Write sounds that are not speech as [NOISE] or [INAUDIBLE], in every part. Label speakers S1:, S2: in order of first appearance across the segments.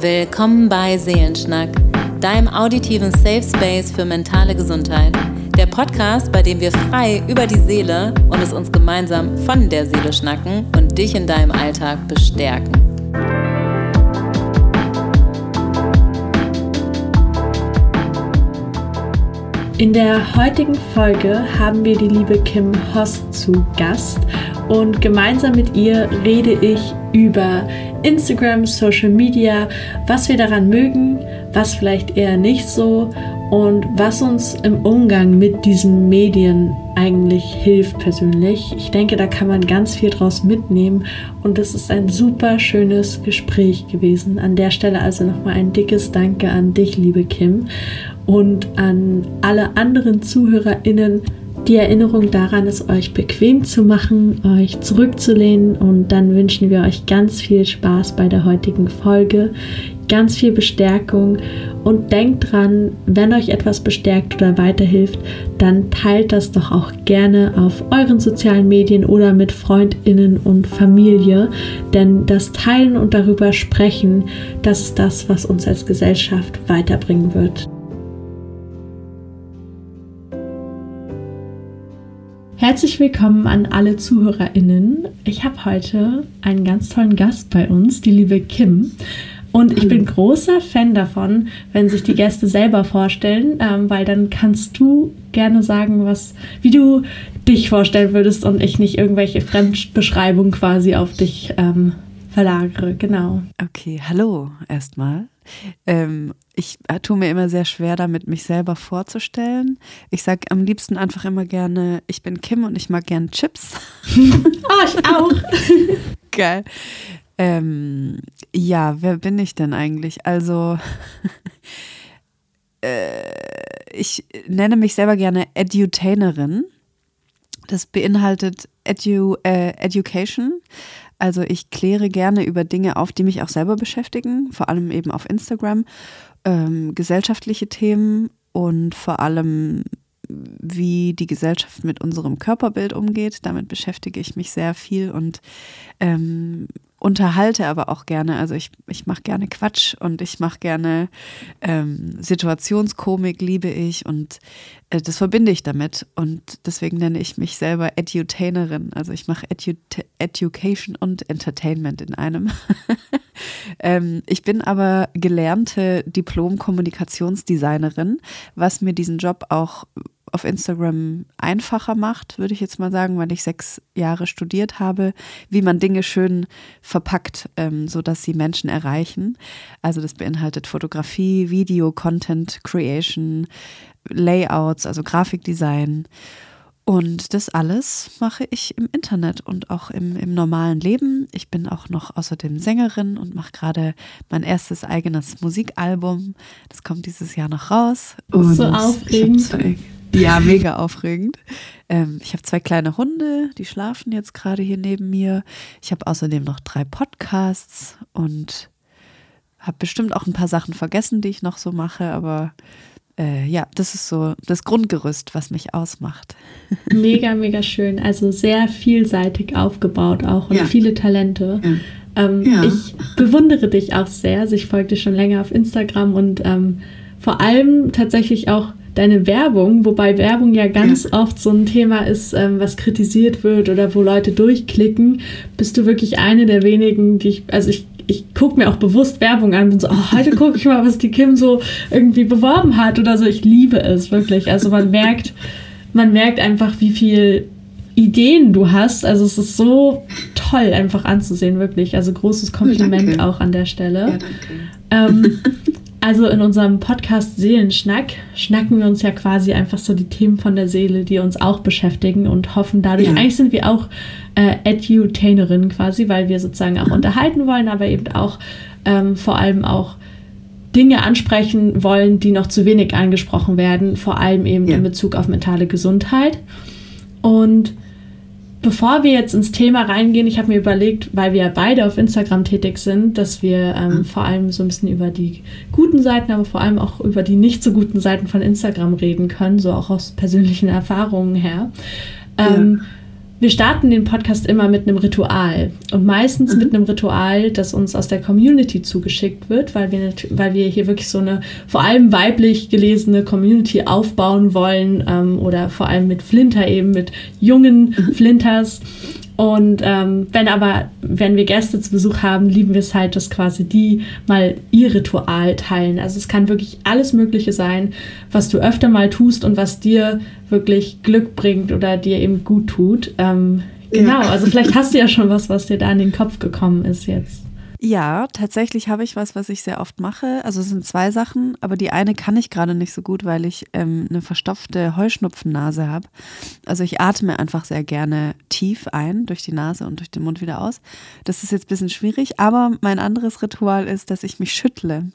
S1: Willkommen bei Seelenschnack, deinem auditiven Safe Space für mentale Gesundheit. Der Podcast, bei dem wir frei über die Seele und es uns gemeinsam von der Seele schnacken und dich in deinem Alltag bestärken.
S2: In der heutigen Folge haben wir die liebe Kim Host zu Gast und gemeinsam mit ihr rede ich über Instagram, Social Media, was wir daran mögen, was vielleicht eher nicht so und was uns im Umgang mit diesen Medien eigentlich hilft persönlich. Ich denke, da kann man ganz viel draus mitnehmen und es ist ein super schönes Gespräch gewesen. An der Stelle also nochmal ein dickes Danke an dich, liebe Kim, und an alle anderen ZuhörerInnen die Erinnerung daran ist, euch bequem zu machen, euch zurückzulehnen. Und dann wünschen wir euch ganz viel Spaß bei der heutigen Folge, ganz viel Bestärkung. Und denkt dran, wenn euch etwas bestärkt oder weiterhilft, dann teilt das doch auch gerne auf euren sozialen Medien oder mit Freundinnen und Familie, denn das Teilen und darüber sprechen, das ist das, was uns als Gesellschaft weiterbringen wird. Herzlich willkommen an alle ZuhörerInnen. Ich habe heute einen ganz tollen Gast bei uns, die liebe Kim. Und ich bin großer Fan davon, wenn sich die Gäste selber vorstellen, ähm, weil dann kannst du gerne sagen, was, wie du dich vorstellen würdest und ich nicht irgendwelche Fremdbeschreibungen quasi auf dich ähm, verlagere. Genau.
S3: Okay, hallo erstmal. Ähm, ich äh, tue mir immer sehr schwer damit, mich selber vorzustellen. Ich sage am liebsten einfach immer gerne, ich bin Kim und ich mag gern Chips.
S2: oh, [LAUGHS] ich auch. [LAUGHS]
S3: Geil. Ähm, ja, wer bin ich denn eigentlich? Also, [LAUGHS] äh, ich nenne mich selber gerne Edutainerin. Das beinhaltet Edu, äh, Education, also ich kläre gerne über Dinge auf, die mich auch selber beschäftigen, vor allem eben auf Instagram, ähm, gesellschaftliche Themen und vor allem wie die Gesellschaft mit unserem Körperbild umgeht. Damit beschäftige ich mich sehr viel und ähm, unterhalte aber auch gerne. Also ich, ich mache gerne Quatsch und ich mache gerne ähm, Situationskomik, liebe ich und äh, das verbinde ich damit. Und deswegen nenne ich mich selber Edutainerin. Also ich mache Edu Education und Entertainment in einem. [LAUGHS] ähm, ich bin aber gelernte Diplom-Kommunikationsdesignerin, was mir diesen Job auch auf Instagram einfacher macht, würde ich jetzt mal sagen, weil ich sechs Jahre studiert habe, wie man Dinge schön verpackt, ähm, sodass sie Menschen erreichen. Also das beinhaltet Fotografie, Video, Content Creation, Layouts, also Grafikdesign. Und das alles mache ich im Internet und auch im, im normalen Leben. Ich bin auch noch außerdem Sängerin und mache gerade mein erstes eigenes Musikalbum. Das kommt dieses Jahr noch raus. Und
S2: so aufregend.
S3: Ja, [LAUGHS] mega aufregend. Ähm, ich habe zwei kleine Hunde, die schlafen jetzt gerade hier neben mir. Ich habe außerdem noch drei Podcasts und habe bestimmt auch ein paar Sachen vergessen, die ich noch so mache, aber äh, ja, das ist so das Grundgerüst, was mich ausmacht. [LAUGHS]
S2: Mega, mega schön. Also sehr vielseitig aufgebaut auch und ja. viele Talente. Ja. Ähm, ja. Ich bewundere dich auch sehr. Also ich folge dir schon länger auf Instagram und ähm, vor allem tatsächlich auch deine Werbung, wobei Werbung ja ganz ja. oft so ein Thema ist, ähm, was kritisiert wird oder wo Leute durchklicken, bist du wirklich eine der wenigen, die ich, also ich, ich gucke mir auch bewusst Werbung an und so, oh, heute gucke ich mal, was die Kim so irgendwie beworben hat oder so. Ich liebe es wirklich. Also man merkt, man merkt einfach, wie viel Ideen du hast. Also es ist so toll einfach anzusehen, wirklich. Also großes Kompliment ja, auch an der Stelle. Ja, ähm, [LAUGHS] Also in unserem Podcast Seelenschnack schnacken wir uns ja quasi einfach so die Themen von der Seele, die uns auch beschäftigen und hoffen dadurch, ja. eigentlich sind wir auch äh, Edutainerinnen quasi, weil wir sozusagen auch unterhalten wollen, aber eben auch ähm, vor allem auch Dinge ansprechen wollen, die noch zu wenig angesprochen werden, vor allem eben ja. in Bezug auf mentale Gesundheit. Und Bevor wir jetzt ins Thema reingehen, ich habe mir überlegt, weil wir beide auf Instagram tätig sind, dass wir ähm, mhm. vor allem so ein bisschen über die guten Seiten, aber vor allem auch über die nicht so guten Seiten von Instagram reden können, so auch aus persönlichen Erfahrungen her. Ähm, ja. Wir starten den Podcast immer mit einem Ritual und meistens mhm. mit einem Ritual, das uns aus der Community zugeschickt wird, weil wir, weil wir hier wirklich so eine vor allem weiblich gelesene Community aufbauen wollen ähm, oder vor allem mit Flinter eben, mit jungen mhm. Flinters. Und ähm, wenn aber, wenn wir Gäste zu Besuch haben, lieben wir es halt, dass quasi die mal ihr Ritual teilen. Also es kann wirklich alles Mögliche sein, was du öfter mal tust und was dir wirklich Glück bringt oder dir eben gut tut. Ähm, genau, ja. also vielleicht hast du ja schon was, was dir da in den Kopf gekommen ist jetzt.
S3: Ja, tatsächlich habe ich was, was ich sehr oft mache. Also es sind zwei Sachen, aber die eine kann ich gerade nicht so gut, weil ich ähm, eine verstopfte Heuschnupfennase habe. Also ich atme einfach sehr gerne tief ein durch die Nase und durch den Mund wieder aus. Das ist jetzt ein bisschen schwierig, aber mein anderes Ritual ist, dass ich mich schüttle.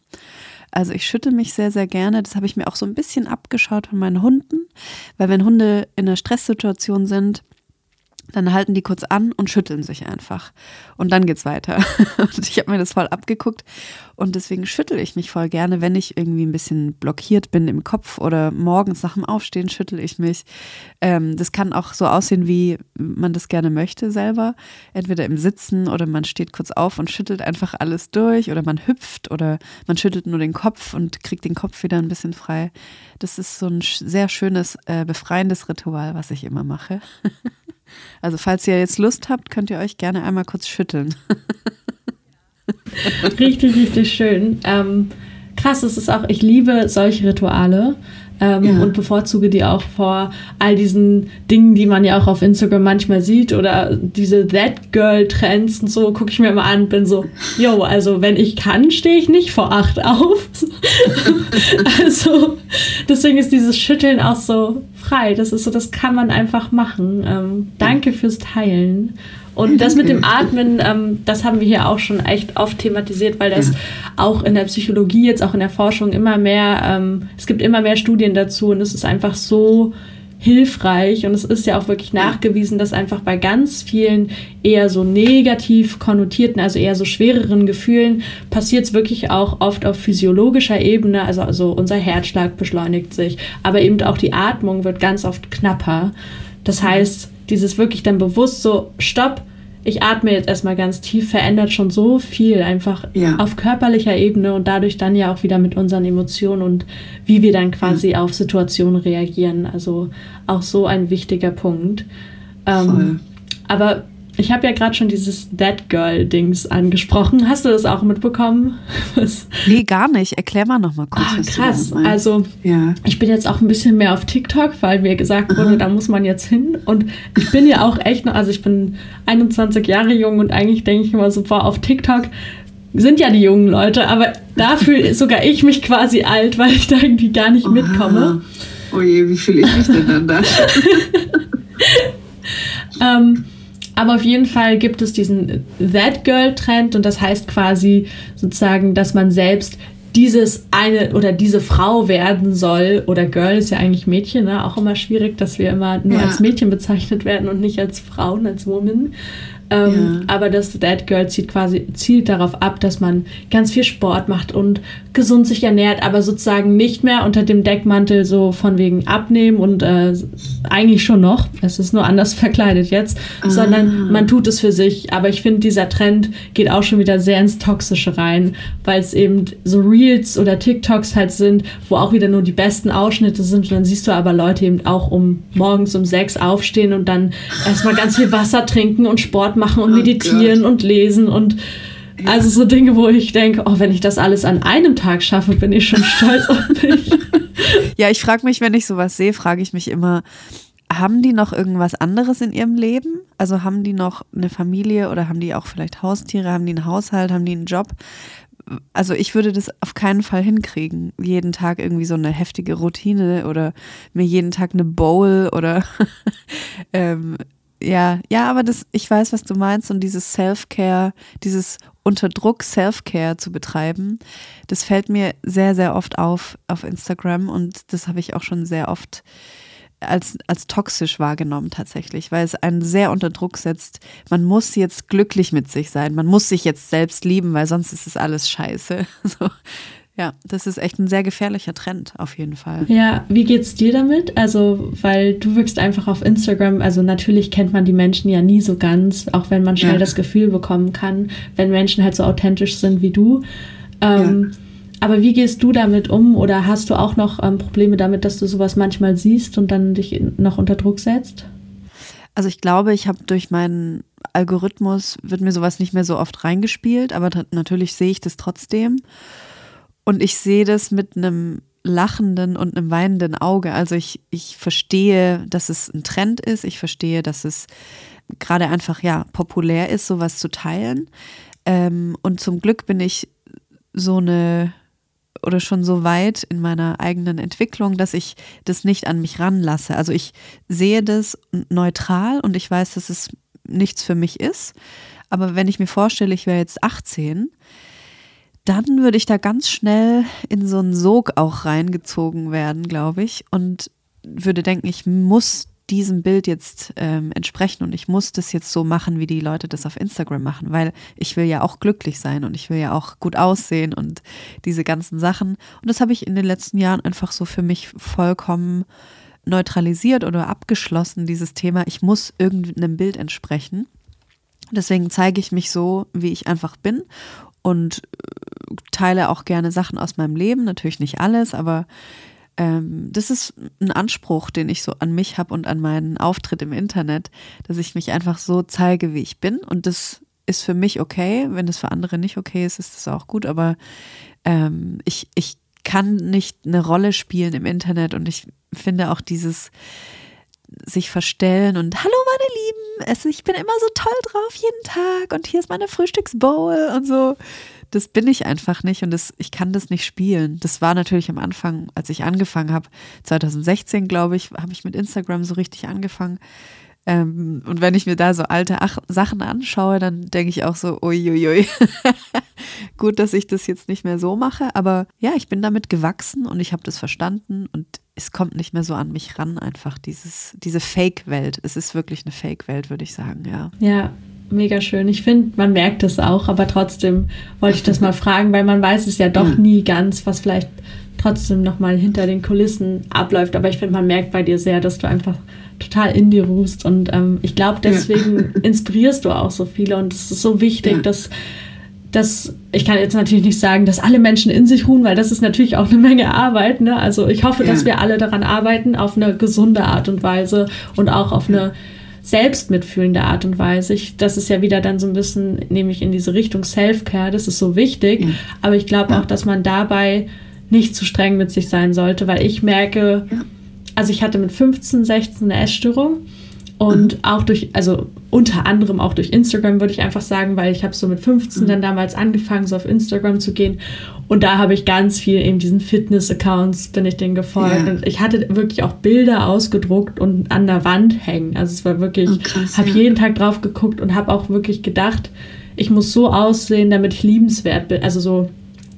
S3: Also ich schüttle mich sehr, sehr gerne. Das habe ich mir auch so ein bisschen abgeschaut von meinen Hunden, weil wenn Hunde in einer Stresssituation sind, dann halten die kurz an und schütteln sich einfach. Und dann geht's weiter. [LAUGHS] Und ich habe mir das voll abgeguckt. Und deswegen schüttel ich mich voll gerne, wenn ich irgendwie ein bisschen blockiert bin im Kopf oder morgens nach dem Aufstehen schüttel ich mich. Ähm, das kann auch so aussehen, wie man das gerne möchte selber. Entweder im Sitzen oder man steht kurz auf und schüttelt einfach alles durch oder man hüpft oder man schüttelt nur den Kopf und kriegt den Kopf wieder ein bisschen frei. Das ist so ein sehr schönes, äh, befreiendes Ritual, was ich immer mache. [LAUGHS] Also falls ihr jetzt Lust habt, könnt ihr euch gerne einmal kurz schütteln. [LAUGHS]
S2: richtig, richtig schön. Ähm, krass, es ist auch, ich liebe solche Rituale ähm, ja. und bevorzuge die auch vor all diesen Dingen, die man ja auch auf Instagram manchmal sieht oder diese That Girl Trends und so, gucke ich mir immer an und bin so, yo, also wenn ich kann, stehe ich nicht vor acht auf. [LAUGHS] also deswegen ist dieses Schütteln auch so frei. Das ist so, das kann man einfach machen. Ähm, danke fürs Teilen. Und das mit dem Atmen, ähm, das haben wir hier auch schon echt oft thematisiert, weil das ja. auch in der Psychologie, jetzt auch in der Forschung immer mehr, ähm, es gibt immer mehr Studien dazu und es ist einfach so hilfreich und es ist ja auch wirklich nachgewiesen, dass einfach bei ganz vielen eher so negativ konnotierten, also eher so schwereren Gefühlen passiert es wirklich auch oft auf physiologischer Ebene, also, also unser Herzschlag beschleunigt sich, aber eben auch die Atmung wird ganz oft knapper. Das heißt, dieses wirklich dann bewusst so, stopp, ich atme jetzt erstmal ganz tief, verändert schon so viel einfach ja. auf körperlicher Ebene und dadurch dann ja auch wieder mit unseren Emotionen und wie wir dann quasi ja. auf Situationen reagieren. Also auch so ein wichtiger Punkt. Ähm, aber ich habe ja gerade schon dieses Dead Girl-Dings angesprochen. Hast du das auch mitbekommen? [LAUGHS]
S3: Was? Nee, gar nicht. Erklär mal nochmal kurz.
S2: Ah, krass. also, ja. ich bin jetzt auch ein bisschen mehr auf TikTok, weil mir gesagt wurde, Aha. da muss man jetzt hin. Und ich bin ja auch echt noch, also ich bin 21 Jahre jung und eigentlich denke ich immer so, boah, auf TikTok sind ja die jungen Leute, aber dafür [LAUGHS] sogar ich mich quasi alt, weil ich da irgendwie gar nicht Oha. mitkomme.
S4: Oh je, wie fühle ich mich denn dann da? [LAUGHS]
S2: ähm, aber auf jeden Fall gibt es diesen That Girl Trend und das heißt quasi sozusagen, dass man selbst dieses eine oder diese Frau werden soll oder Girl ist ja eigentlich Mädchen, ne? auch immer schwierig, dass wir immer nur ja. als Mädchen bezeichnet werden und nicht als Frauen, als Woman. Ähm, ja. Aber das That Girl zielt quasi zielt darauf ab, dass man ganz viel Sport macht und gesund sich ernährt, aber sozusagen nicht mehr unter dem Deckmantel so von wegen abnehmen und äh, eigentlich schon noch, es ist nur anders [LAUGHS] verkleidet jetzt, ah. sondern man tut es für sich. Aber ich finde, dieser Trend geht auch schon wieder sehr ins Toxische rein, weil es eben so Reels oder TikToks halt sind, wo auch wieder nur die besten Ausschnitte sind. Und dann siehst du aber Leute eben auch um morgens um sechs aufstehen und dann erstmal ganz viel Wasser trinken und Sport machen und oh meditieren Gott. und lesen und also so Dinge, wo ich denke, oh, wenn ich das alles an einem Tag schaffe, bin ich schon stolz auf mich. [LAUGHS]
S3: Ja, ich frage mich, wenn ich sowas sehe, frage ich mich immer, haben die noch irgendwas anderes in ihrem Leben? Also haben die noch eine Familie oder haben die auch vielleicht Haustiere, haben die einen Haushalt, haben die einen Job? Also ich würde das auf keinen Fall hinkriegen, jeden Tag irgendwie so eine heftige Routine oder mir jeden Tag eine Bowl oder [LAUGHS] ähm, ja, ja, aber das, ich weiß, was du meinst und dieses Self-Care, dieses unter Druck Self-Care zu betreiben, das fällt mir sehr, sehr oft auf auf Instagram und das habe ich auch schon sehr oft als, als toxisch wahrgenommen tatsächlich, weil es einen sehr unter Druck setzt. Man muss jetzt glücklich mit sich sein, man muss sich jetzt selbst lieben, weil sonst ist es alles scheiße. [LAUGHS] So, Ja, das ist echt ein sehr gefährlicher Trend, auf jeden Fall.
S2: Ja, wie geht's dir damit? Also, weil du wirkst einfach auf Instagram, also natürlich kennt man die Menschen ja nie so ganz, auch wenn man schnell ja. das Gefühl bekommen kann, wenn Menschen halt so authentisch sind wie du. Ähm, ja. Aber wie gehst du damit um oder hast du auch noch ähm, Probleme damit, dass du sowas manchmal siehst und dann dich noch unter Druck setzt?
S3: Also ich glaube, ich habe durch meinen Algorithmus, wird mir sowas nicht mehr so oft reingespielt, aber natürlich sehe ich das trotzdem. Und ich sehe das mit einem lachenden und einem weinenden Auge. Also ich, ich verstehe, dass es ein Trend ist. Ich verstehe, dass es gerade einfach ja populär ist, sowas zu teilen. Ähm, und zum Glück bin ich so eine oder schon so weit in meiner eigenen Entwicklung, dass ich das nicht an mich ranlasse. Also ich sehe das neutral und ich weiß, dass es nichts für mich ist. Aber wenn ich mir vorstelle, ich wäre jetzt 18, dann würde ich da ganz schnell in so einen Sog auch reingezogen werden, glaube ich, und würde denken, ich muss diesem Bild jetzt ähm, entsprechen und ich muss das jetzt so machen, wie die Leute das auf Instagram machen, weil ich will ja auch glücklich sein und ich will ja auch gut aussehen und diese ganzen Sachen. Und das habe ich in den letzten Jahren einfach so für mich vollkommen neutralisiert oder abgeschlossen, dieses Thema, ich muss irgendeinem Bild entsprechen. Deswegen zeige ich mich so, wie ich einfach bin und äh, teile auch gerne Sachen aus meinem Leben, natürlich nicht alles, aber ähm, das ist ein Anspruch, den ich so an mich habe und an meinen Auftritt im Internet, dass ich mich einfach so zeige, wie ich bin. Und das ist für mich okay. Wenn es für andere nicht okay ist, ist das auch gut, aber ähm, ich, ich kann nicht eine Rolle spielen im Internet. Und ich finde auch dieses sich verstellen und hallo meine Lieben, es, ich bin immer so toll drauf jeden Tag und hier ist meine Frühstücksbowl und so. Das bin ich einfach nicht und das, ich kann das nicht spielen. Das war natürlich am Anfang, als ich angefangen habe, 2016 glaube ich, habe ich mit Instagram so richtig angefangen. Ähm, und wenn ich mir da so alte Ach Sachen anschaue, dann denke ich auch so, uiuiui. [LAUGHS] Gut, dass ich das jetzt nicht mehr so mache, aber ja, ich bin damit gewachsen und ich habe das verstanden und es kommt nicht mehr so an mich ran, einfach dieses, diese Fake-Welt. Es ist wirklich eine Fake-Welt, würde ich sagen, ja.
S2: Ja, mega schön. Ich finde, man merkt es auch, aber trotzdem wollte ich das mal fragen, weil man weiß es ja doch nie ganz, was vielleicht trotzdem nochmal hinter den Kulissen abläuft. Aber ich finde, man merkt bei dir sehr, dass du einfach total in dir ruhst. Und ähm, ich glaube, deswegen ja. [LAUGHS] inspirierst du auch so viele. Und es ist so wichtig, ja. dass, dass, ich kann jetzt natürlich nicht sagen, dass alle Menschen in sich ruhen, weil das ist natürlich auch eine Menge Arbeit. Ne? Also ich hoffe, ja. dass wir alle daran arbeiten, auf eine gesunde Art und Weise und auch auf eine selbstmitfühlende Art und Weise. Ich, das ist ja wieder dann so ein bisschen, nämlich in diese Richtung Self-Care, das ist so wichtig. Aber ich glaube auch, dass man dabei nicht zu streng mit sich sein sollte, weil ich merke, also ich hatte mit 15, 16 eine Essstörung und auch durch, also unter anderem auch durch Instagram würde ich einfach sagen, weil ich habe so mit 15 mhm. dann damals angefangen, so auf Instagram zu gehen und da habe ich ganz viel eben diesen Fitness-Accounts bin ich denen gefolgt ja. und ich hatte wirklich auch Bilder ausgedruckt und an der Wand hängen. Also es war wirklich, oh, habe ja. jeden Tag drauf geguckt und habe auch wirklich gedacht, ich muss so aussehen, damit ich liebenswert bin. Also so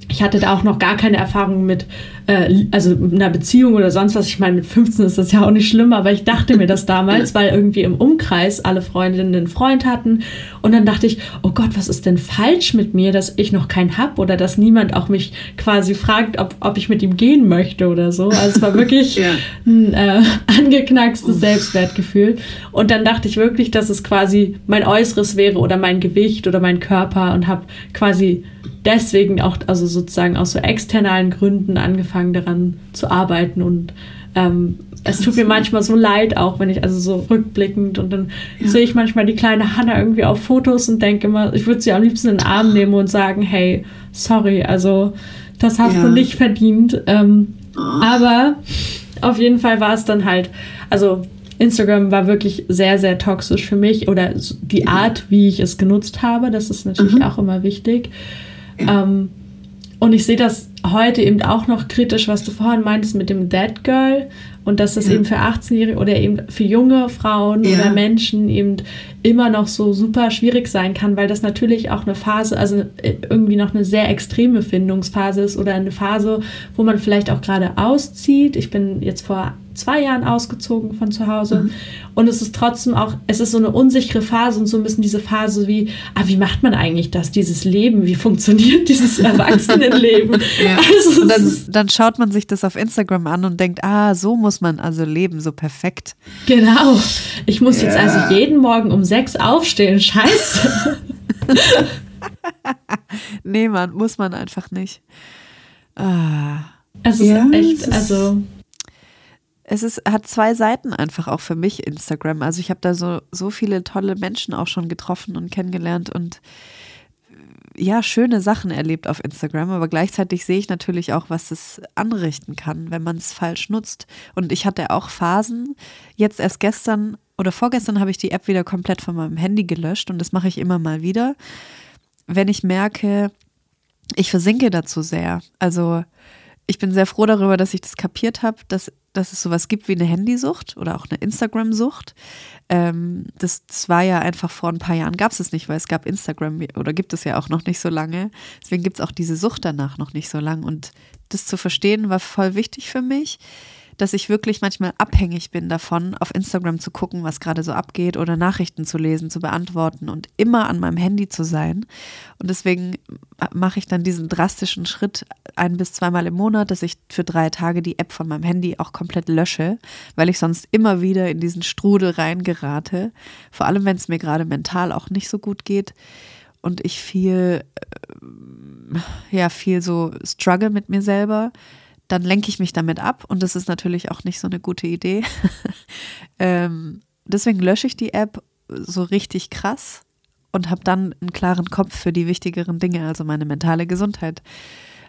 S2: ich hatte da auch noch gar keine Erfahrung mit, äh, also einer Beziehung oder sonst was. Ich meine, mit 15 ist das ja auch nicht schlimm, aber ich dachte mir das damals, [LAUGHS] weil irgendwie im Umkreis alle Freundinnen einen Freund hatten. Und dann dachte ich, oh Gott, was ist denn falsch mit mir, dass ich noch keinen hab oder dass niemand auch mich quasi fragt, ob, ob ich mit ihm gehen möchte oder so. Also es war [LAUGHS] wirklich ja. ein äh, angeknackstes Selbstwertgefühl. Und dann dachte ich wirklich, dass es quasi mein Äußeres wäre oder mein Gewicht oder mein Körper und habe quasi deswegen auch, also sozusagen aus so externalen Gründen angefangen daran zu arbeiten und ähm, es tut mir manchmal so leid, auch wenn ich, also so rückblickend und dann ja. sehe ich manchmal die kleine Hanna irgendwie auf Fotos und denke immer, ich würde sie am liebsten in den Arm nehmen und sagen, hey, sorry, also das hast ja. du nicht verdient. Ähm, oh. Aber auf jeden Fall war es dann halt, also Instagram war wirklich sehr, sehr toxisch für mich oder die Art, wie ich es genutzt habe, das ist natürlich mhm. auch immer wichtig. Ähm, und ich sehe das heute eben auch noch kritisch, was du vorhin meintest mit dem Dead Girl und dass das ja. eben für 18-Jährige oder eben für junge Frauen ja. oder Menschen eben immer noch so super schwierig sein kann, weil das natürlich auch eine Phase, also irgendwie noch eine sehr extreme Findungsphase ist oder eine Phase, wo man vielleicht auch gerade auszieht. Ich bin jetzt vor zwei Jahren ausgezogen von zu Hause. Mhm. Und es ist trotzdem auch, es ist so eine unsichere Phase und so ein bisschen diese Phase wie, ah, wie macht man eigentlich das, dieses Leben, wie funktioniert [LAUGHS] dieses Erwachsenenleben?
S3: ja. [LAUGHS] also, und dann, dann schaut man sich das auf Instagram an und denkt, ah, so muss man also leben, so perfekt.
S2: Genau. Ich muss ja. jetzt also jeden Morgen um sechs aufstehen, scheiße. [LAUGHS]
S3: nee, man, muss man einfach nicht. Ah.
S2: Es ist ja, echt, also.
S3: Es ist, hat zwei Seiten einfach auch für mich, Instagram. Also ich habe da so, so viele tolle Menschen auch schon getroffen und kennengelernt und ja, schöne Sachen erlebt auf Instagram, aber gleichzeitig sehe ich natürlich auch, was es anrichten kann, wenn man es falsch nutzt. Und ich hatte auch Phasen, jetzt erst gestern oder vorgestern habe ich die App wieder komplett von meinem Handy gelöscht und das mache ich immer mal wieder, wenn ich merke, ich versinke dazu sehr. Also ich bin sehr froh darüber, dass ich das kapiert habe, dass, dass es sowas gibt wie eine Handysucht oder auch eine Instagram-Sucht. Ähm, das, das war ja einfach vor ein paar Jahren, gab es es nicht, weil es gab Instagram oder gibt es ja auch noch nicht so lange. Deswegen gibt es auch diese Sucht danach noch nicht so lange. Und das zu verstehen war voll wichtig für mich dass ich wirklich manchmal abhängig bin davon, auf Instagram zu gucken, was gerade so abgeht oder Nachrichten zu lesen, zu beantworten und immer an meinem Handy zu sein. Und deswegen mache ich dann diesen drastischen Schritt ein bis zweimal im Monat, dass ich für drei Tage die App von meinem Handy auch komplett lösche, weil ich sonst immer wieder in diesen Strudel reingerate. Vor allem, wenn es mir gerade mental auch nicht so gut geht und ich viel, äh, ja, viel so struggle mit mir selber dann lenke ich mich damit ab und das ist natürlich auch nicht so eine gute Idee. [LAUGHS] ähm, deswegen lösche ich die App so richtig krass und habe dann einen klaren Kopf für die wichtigeren Dinge, also meine mentale Gesundheit.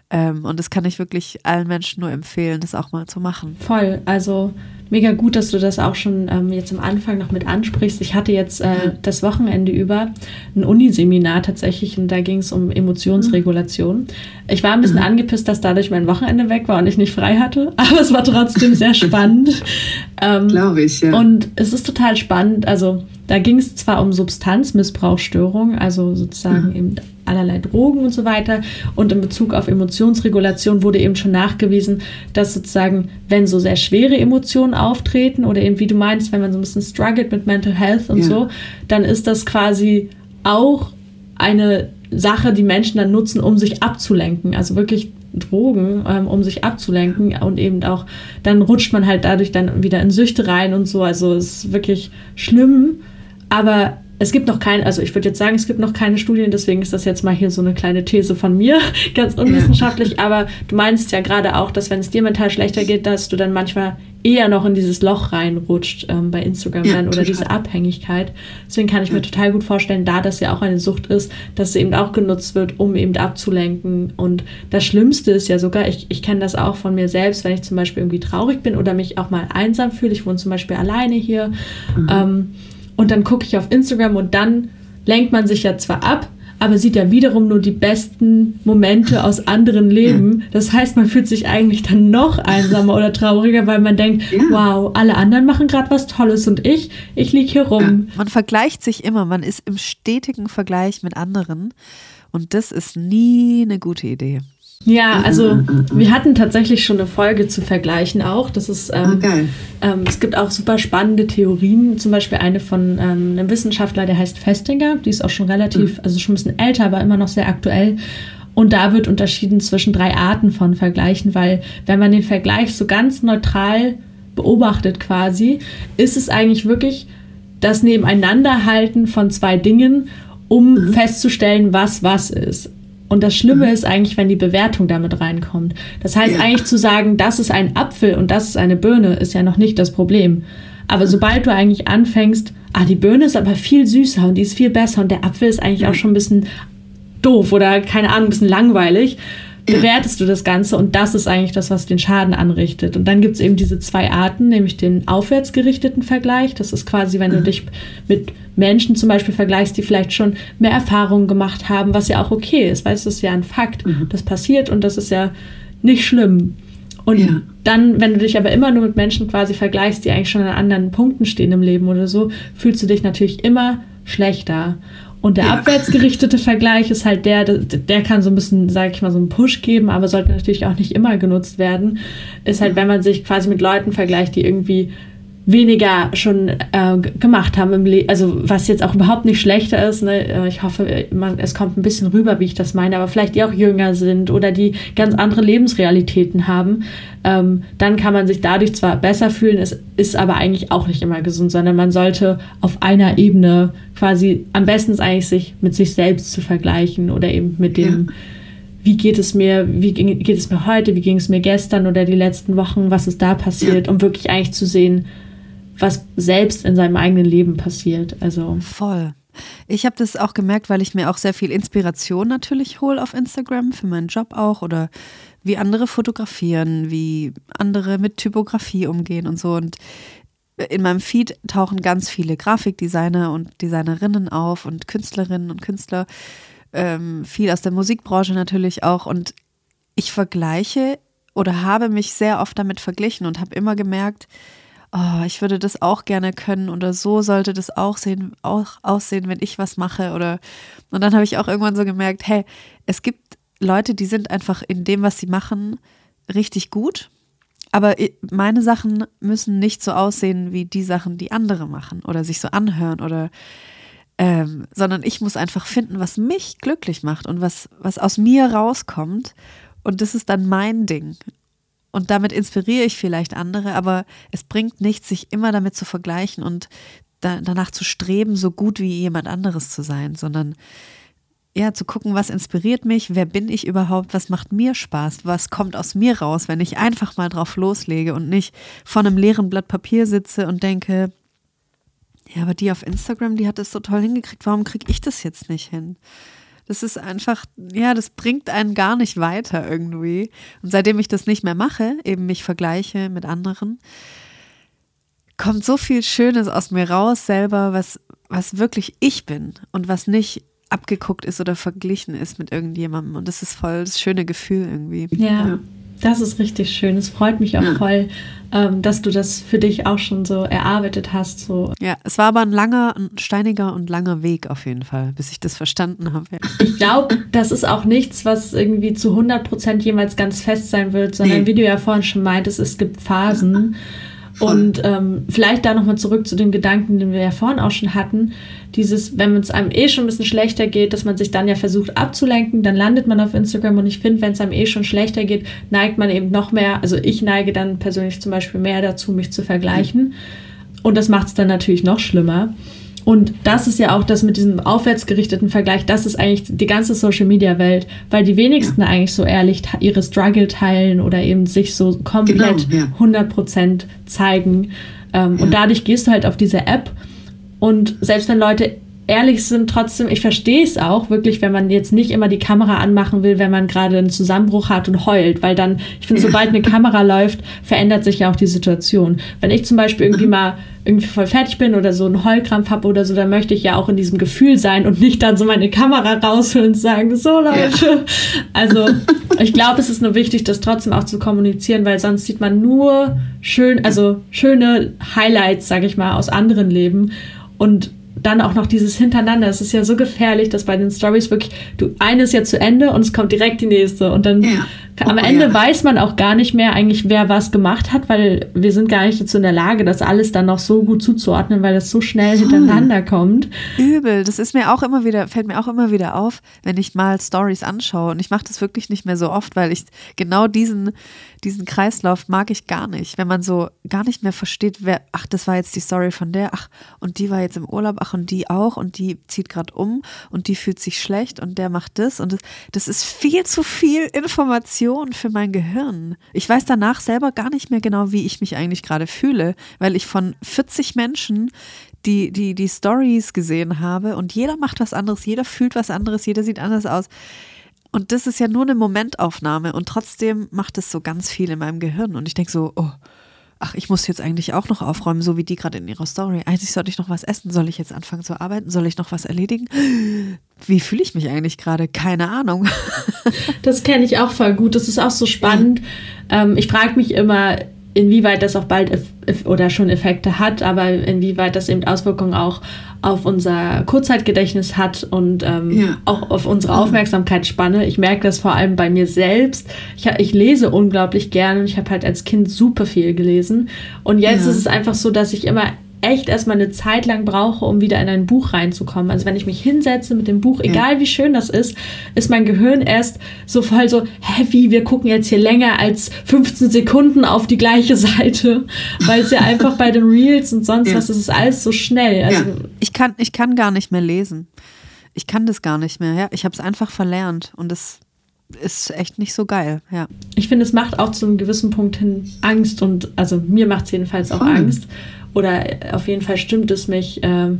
S3: Ähm, und das kann ich wirklich allen Menschen nur empfehlen, das auch mal zu machen.
S2: Voll. Also mega gut, dass du das auch schon ähm, jetzt am Anfang noch mit ansprichst. Ich hatte jetzt äh, das Wochenende über ein Uniseminar tatsächlich und da ging es um Emotionsregulation. Ich war ein bisschen mhm. angepisst, dass dadurch mein Wochenende weg war und ich nicht frei hatte, [LAUGHS] aber es war trotzdem sehr [LAUGHS] spannend.
S4: ähm, Glaube ich, ja.
S2: Und es ist total spannend. Also da ging es zwar um Substanzmissbrauchsstörungen, also sozusagen mhm. eben allerlei Drogen und so weiter. Und in Bezug auf Emotionsregulation wurde eben schon nachgewiesen, dass sozusagen, wenn so sehr schwere Emotionen auftreten oder eben wie du meinst, wenn man so ein bisschen struggelt mit Mental Health und ja. so, dann ist das quasi auch eine Sache, die Menschen dann nutzen, um sich abzulenken. Also wirklich Drogen, ähm, um sich abzulenken und eben auch, dann rutscht man halt dadurch dann wieder in Süchte rein und so. Also es ist wirklich schlimm, aber es gibt noch keine, also ich würde jetzt sagen, es gibt noch keine Studien, deswegen ist das jetzt mal hier so eine kleine These von mir, [LAUGHS] ganz unwissenschaftlich, aber du meinst ja gerade auch, dass wenn es dir mental schlechter geht, dass du dann manchmal eher noch in dieses Loch reinrutscht ähm, bei Instagram ja, dann oder diese Abhängigkeit. Deswegen kann ich mir total gut vorstellen, da das ja auch eine Sucht ist, dass sie eben auch genutzt wird, um eben abzulenken. Und das Schlimmste ist ja sogar, ich, ich kenne das auch von mir selbst, wenn ich zum Beispiel irgendwie traurig bin oder mich auch mal einsam fühle, ich wohne zum Beispiel alleine hier. Mhm. Ähm, und dann gucke ich auf Instagram und dann lenkt man sich ja zwar ab, aber sieht ja wiederum nur die besten Momente aus anderen Leben. Das heißt, man fühlt sich eigentlich dann noch einsamer oder trauriger, weil man denkt, ja. wow, alle anderen machen gerade was Tolles und ich, ich liege hier rum.
S3: Man vergleicht sich immer, man ist im stetigen Vergleich mit anderen und das ist nie eine gute Idee.
S2: Ja, also wir hatten tatsächlich schon eine Folge zu vergleichen auch. Das ist, ähm, ah, ähm, es gibt auch super spannende Theorien, zum Beispiel eine von ähm, einem Wissenschaftler, der heißt Festinger, die ist auch schon relativ, mhm. also schon ein bisschen älter, aber immer noch sehr aktuell. Und da wird unterschieden zwischen drei Arten von Vergleichen, weil wenn man den Vergleich so ganz neutral beobachtet quasi, ist es eigentlich wirklich das Nebeneinanderhalten von zwei Dingen, um mhm. festzustellen, was was ist. Und das Schlimme mhm. ist eigentlich, wenn die Bewertung damit reinkommt. Das heißt ja. eigentlich zu sagen, das ist ein Apfel und das ist eine Birne, ist ja noch nicht das Problem. Aber mhm. sobald du eigentlich anfängst, ah, die Birne ist aber viel süßer und die ist viel besser und der Apfel ist eigentlich ja. auch schon ein bisschen doof oder keine Ahnung, ein bisschen langweilig, bewertest du das Ganze und das ist eigentlich das, was den Schaden anrichtet. Und dann gibt es eben diese zwei Arten, nämlich den aufwärtsgerichteten Vergleich. Das ist quasi, wenn du mhm. dich mit Menschen zum Beispiel vergleichst, die vielleicht schon mehr Erfahrungen gemacht haben, was ja auch okay ist, weil es ist ja ein Fakt. Mhm. Das passiert und das ist ja nicht schlimm. Und ja. dann, wenn du dich aber immer nur mit Menschen quasi vergleichst, die eigentlich schon an anderen Punkten stehen im Leben oder so, fühlst du dich natürlich immer schlechter. Und der ja. abwärtsgerichtete Vergleich ist halt der, der, der kann so ein bisschen, sag ich mal, so einen Push geben, aber sollte natürlich auch nicht immer genutzt werden. Ist halt, wenn man sich quasi mit Leuten vergleicht, die irgendwie weniger schon äh, gemacht haben im Leben, also was jetzt auch überhaupt nicht schlechter ist. Ne? Äh, ich hoffe, man, es kommt ein bisschen rüber, wie ich das meine, aber vielleicht die auch jünger sind oder die ganz andere Lebensrealitäten haben, ähm, dann kann man sich dadurch zwar besser fühlen, es ist aber eigentlich auch nicht immer gesund, sondern man sollte auf einer Ebene quasi am besten eigentlich sich mit sich selbst zu vergleichen oder eben mit dem ja wie geht es mir, wie geht es mir heute, wie ging es mir gestern oder die letzten Wochen, was ist da passiert, um wirklich eigentlich zu sehen, was selbst in seinem eigenen Leben passiert. Also
S3: voll. Ich habe das auch gemerkt, weil ich mir auch sehr viel Inspiration natürlich hole auf Instagram für meinen Job auch oder wie andere fotografieren, wie andere mit Typografie umgehen und so. Und in meinem Feed tauchen ganz viele Grafikdesigner und Designerinnen auf und Künstlerinnen und Künstler, ähm, viel aus der Musikbranche natürlich auch. Und ich vergleiche oder habe mich sehr oft damit verglichen und habe immer gemerkt, oh, ich würde das auch gerne können oder so sollte das auch sehen, auch aussehen, wenn ich was mache oder und dann habe ich auch irgendwann so gemerkt, hey, es gibt Leute, die sind einfach in dem, was sie machen, richtig gut. Aber meine Sachen müssen nicht so aussehen wie die Sachen, die andere machen oder sich so anhören oder ähm, sondern ich muss einfach finden, was mich glücklich macht und was, was aus mir rauskommt. Und das ist dann mein Ding. Und damit inspiriere ich vielleicht andere, aber es bringt nichts, sich immer damit zu vergleichen und da, danach zu streben, so gut wie jemand anderes zu sein, sondern ja, zu gucken, was inspiriert mich, wer bin ich überhaupt, was macht mir Spaß, was kommt aus mir raus, wenn ich einfach mal drauf loslege und nicht vor einem leeren Blatt Papier sitze und denke, ja, aber die auf Instagram, die hat es so toll hingekriegt, warum kriege ich das jetzt nicht hin? Das ist einfach, ja, das bringt einen gar nicht weiter irgendwie. Und seitdem ich das nicht mehr mache, eben mich vergleiche mit anderen, kommt so viel Schönes aus mir raus selber, was, was wirklich ich bin und was nicht abgeguckt ist oder verglichen ist mit irgendjemandem. Und das ist voll das schöne Gefühl irgendwie.
S2: Ja. ja. Das ist richtig schön. Es freut mich auch ja. voll, ähm, dass du das für dich auch schon so erarbeitet hast. So.
S3: Ja, es war aber ein langer, ein steiniger und langer Weg auf jeden Fall, bis ich das verstanden habe.
S2: Ich glaube, das ist auch nichts, was irgendwie zu 100 Prozent jemals ganz fest sein wird, sondern nee. wie du ja vorhin schon meintest, es gibt Phasen. Ja. Und ähm, vielleicht da nochmal zurück zu dem Gedanken, den wir ja vorhin auch schon hatten. Dieses, wenn es einem eh schon ein bisschen schlechter geht, dass man sich dann ja versucht abzulenken, dann landet man auf Instagram und ich finde, wenn es einem eh schon schlechter geht, neigt man eben noch mehr, also ich neige dann persönlich zum Beispiel mehr dazu, mich zu vergleichen. Und das macht es dann natürlich noch schlimmer. Und das ist ja auch das mit diesem aufwärtsgerichteten Vergleich, das ist eigentlich die ganze Social-Media-Welt, weil die wenigsten ja. eigentlich so ehrlich ihre Struggle teilen oder eben sich so komplett genau, ja. 100% zeigen. Ähm, ja. Und dadurch gehst du halt auf diese App und selbst wenn Leute ehrlich sind, trotzdem, ich verstehe es auch wirklich, wenn man jetzt nicht immer die Kamera anmachen will, wenn man gerade einen Zusammenbruch hat und heult, weil dann, ich finde, sobald eine Kamera [LAUGHS] läuft, verändert sich ja auch die Situation. Wenn ich zum Beispiel irgendwie mal irgendwie voll fertig bin oder so einen Heulkrampf habe oder so, dann möchte ich ja auch in diesem Gefühl sein und nicht dann so meine Kamera rausholen und sagen, so Leute. Ja. Also ich glaube, es ist nur wichtig, das trotzdem auch zu kommunizieren, weil sonst sieht man nur schön, also schöne Highlights, sage ich mal, aus anderen Leben und dann auch noch dieses Hintereinander. Es ist ja so gefährlich, dass bei den Stories wirklich, du, eine ist ja zu Ende und es kommt direkt die nächste. Und dann ja. Oh, am Ende ja. weiß man auch gar nicht mehr eigentlich, wer was gemacht hat, weil wir sind gar nicht dazu in der Lage, das alles dann noch so gut zuzuordnen, weil das so schnell hm. hintereinander kommt.
S3: Übel. Das ist mir auch immer wieder, fällt mir auch immer wieder auf, wenn ich mal Stories anschaue. Und ich mache das wirklich nicht mehr so oft, weil ich genau diesen, diesen Kreislauf mag ich gar nicht. Wenn man so gar nicht mehr versteht, wer, ach, das war jetzt die Story von der, ach, und die war jetzt im Urlaub, ach, und die auch, und die zieht gerade um und die fühlt sich schlecht und der macht das. Und das, das ist viel zu viel Information für mein Gehirn. Ich weiß danach selber gar nicht mehr genau, wie ich mich eigentlich gerade fühle, weil ich von 40 Menschen die, die, die Stories gesehen habe und jeder macht was anderes, jeder fühlt was anderes, jeder sieht anders aus. Und das ist ja nur eine Momentaufnahme und trotzdem macht es so ganz viel in meinem Gehirn. Und ich denke so, oh, ach, ich muss jetzt eigentlich auch noch aufräumen, so wie die gerade in ihrer Story. Eigentlich sollte ich noch was essen. Soll ich jetzt anfangen zu arbeiten? Soll ich noch was erledigen? Wie fühle ich mich eigentlich gerade? Keine Ahnung.
S2: Das kenne ich auch voll gut. Das ist auch so spannend. Ähm, ich frage mich immer, inwieweit das auch bald oder schon Effekte hat, aber inwieweit das eben Auswirkungen auch auf unser Kurzzeitgedächtnis hat und ähm, ja. auch auf unsere Aufmerksamkeitsspanne. Ich merke das vor allem bei mir selbst. Ich, ich lese unglaublich gerne und ich habe halt als Kind super viel gelesen. Und jetzt ja. ist es einfach so, dass ich immer echt erstmal eine Zeit lang brauche, um wieder in ein Buch reinzukommen. Also wenn ich mich hinsetze mit dem Buch, egal wie schön das ist, ist mein Gehirn erst so voll so, heavy, wir gucken jetzt hier länger als 15 Sekunden auf die gleiche [LAUGHS] Seite, weil es ja einfach bei den Reels und sonst ja. was, das ist alles so schnell. Also ja.
S3: ich, kann, ich kann gar nicht mehr lesen. Ich kann das gar nicht mehr. Ja, ich habe es einfach verlernt und es ist echt nicht so geil, ja.
S2: Ich finde, es macht auch zu einem gewissen Punkt hin Angst und also mir macht es jedenfalls auch Voll. Angst, oder auf jeden Fall stimmt es mich ähm,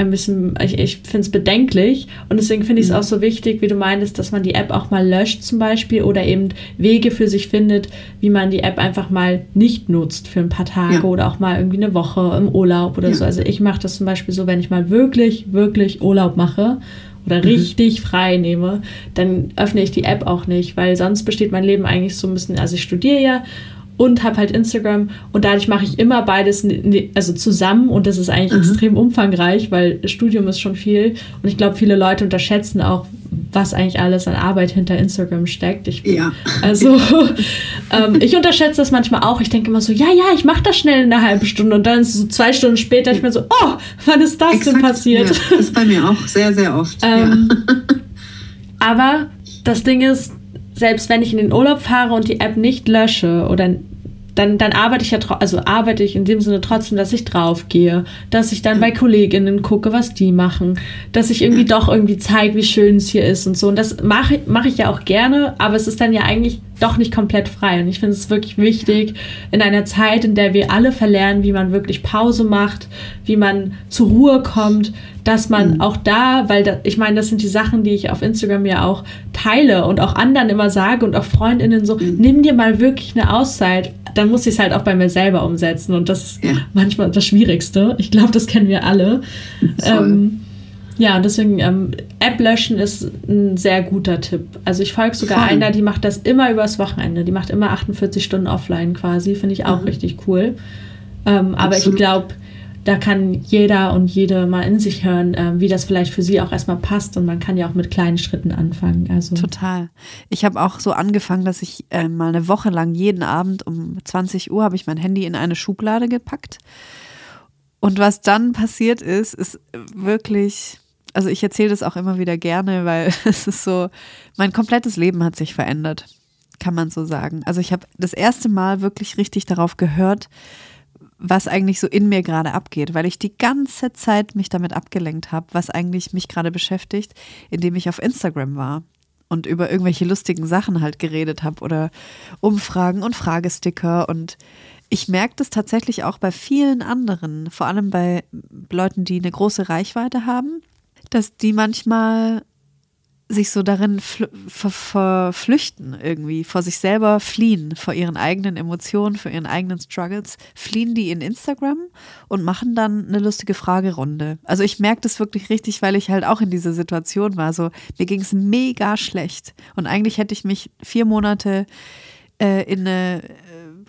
S2: ein bisschen, ich, ich finde es bedenklich und deswegen finde ich es mhm. auch so wichtig, wie du meintest, dass man die App auch mal löscht zum Beispiel oder eben Wege für sich findet, wie man die App einfach mal nicht nutzt für ein paar Tage ja. oder auch mal irgendwie eine Woche im Urlaub oder ja. so. Also ich mache das zum Beispiel so, wenn ich mal wirklich, wirklich Urlaub mache oder mhm. richtig frei nehme, dann öffne ich die App auch nicht, weil sonst besteht mein Leben eigentlich so ein bisschen, also ich studiere ja und habe halt Instagram und dadurch mache ich immer beides also zusammen und das ist eigentlich mhm. extrem umfangreich, weil Studium ist schon viel und ich glaube, viele Leute unterschätzen auch, was eigentlich alles an Arbeit hinter Instagram steckt. Ich,
S4: ja.
S2: Also [LAUGHS] ähm, ich unterschätze das manchmal auch. Ich denke immer so, ja, ja, ich mache das schnell in einer halben Stunde und dann so zwei Stunden später ich mir so, oh, wann ist das Exakt, denn passiert? Ja,
S4: das ist bei mir auch sehr, sehr oft.
S2: ähm, ja. [LAUGHS] aber das Ding ist, selbst wenn ich in den Urlaub fahre und die App nicht lösche oder dann, dann arbeite ich ja, also arbeite ich in dem Sinne trotzdem, dass ich draufgehe, dass ich dann bei Kolleginnen gucke, was die machen, dass ich irgendwie doch irgendwie zeige, wie schön es hier ist und so. Und das mache mach ich ja auch gerne, aber es ist dann ja eigentlich doch nicht komplett frei. Und ich finde es wirklich wichtig, in einer Zeit, in der wir alle verlernen, wie man wirklich Pause macht, wie man zur Ruhe kommt, dass man mhm. auch da, weil da, ich meine, das sind die Sachen, die ich auf Instagram ja auch teile und auch anderen immer sage und auch Freundinnen so, mhm. nimm dir mal wirklich eine Auszeit dann muss ich es halt auch bei mir selber umsetzen. Und das ist ja. manchmal das Schwierigste. Ich glaube, das kennen wir alle. Ähm, ja, deswegen ähm, App löschen ist ein sehr guter Tipp. Also ich folge sogar Voll. einer, die macht das immer übers Wochenende. Die macht immer 48 Stunden offline quasi. Finde ich auch mhm. richtig cool. Ähm, aber ich glaube, da kann jeder und jede mal in sich hören, äh, wie das vielleicht für sie auch erstmal passt. Und man kann ja auch mit kleinen Schritten anfangen. Also
S3: Total. Ich habe auch so angefangen, dass ich äh, mal eine Woche lang jeden Abend um 20 Uhr habe ich mein Handy in eine Schublade gepackt. Und was dann passiert ist, ist wirklich, also ich erzähle das auch immer wieder gerne, weil [LAUGHS] es ist so, mein komplettes Leben hat sich verändert, kann man so sagen. Also ich habe das erste Mal wirklich richtig darauf gehört, was eigentlich so in mir gerade abgeht, weil ich die ganze Zeit mich damit abgelenkt habe, was eigentlich mich gerade beschäftigt, indem ich auf Instagram war und über irgendwelche lustigen Sachen halt geredet habe oder Umfragen und Fragesticker und ich merke das tatsächlich auch bei vielen anderen, vor allem bei Leuten, die eine große Reichweite haben, dass die manchmal sich so darin verflüchten irgendwie, vor sich selber fliehen, vor ihren eigenen Emotionen, vor ihren eigenen Struggles, fliehen die in Instagram und machen dann eine lustige Fragerunde. Also ich merke das wirklich richtig, weil ich halt auch in dieser Situation war. So, mir ging es mega schlecht und eigentlich hätte ich mich vier Monate äh, in eine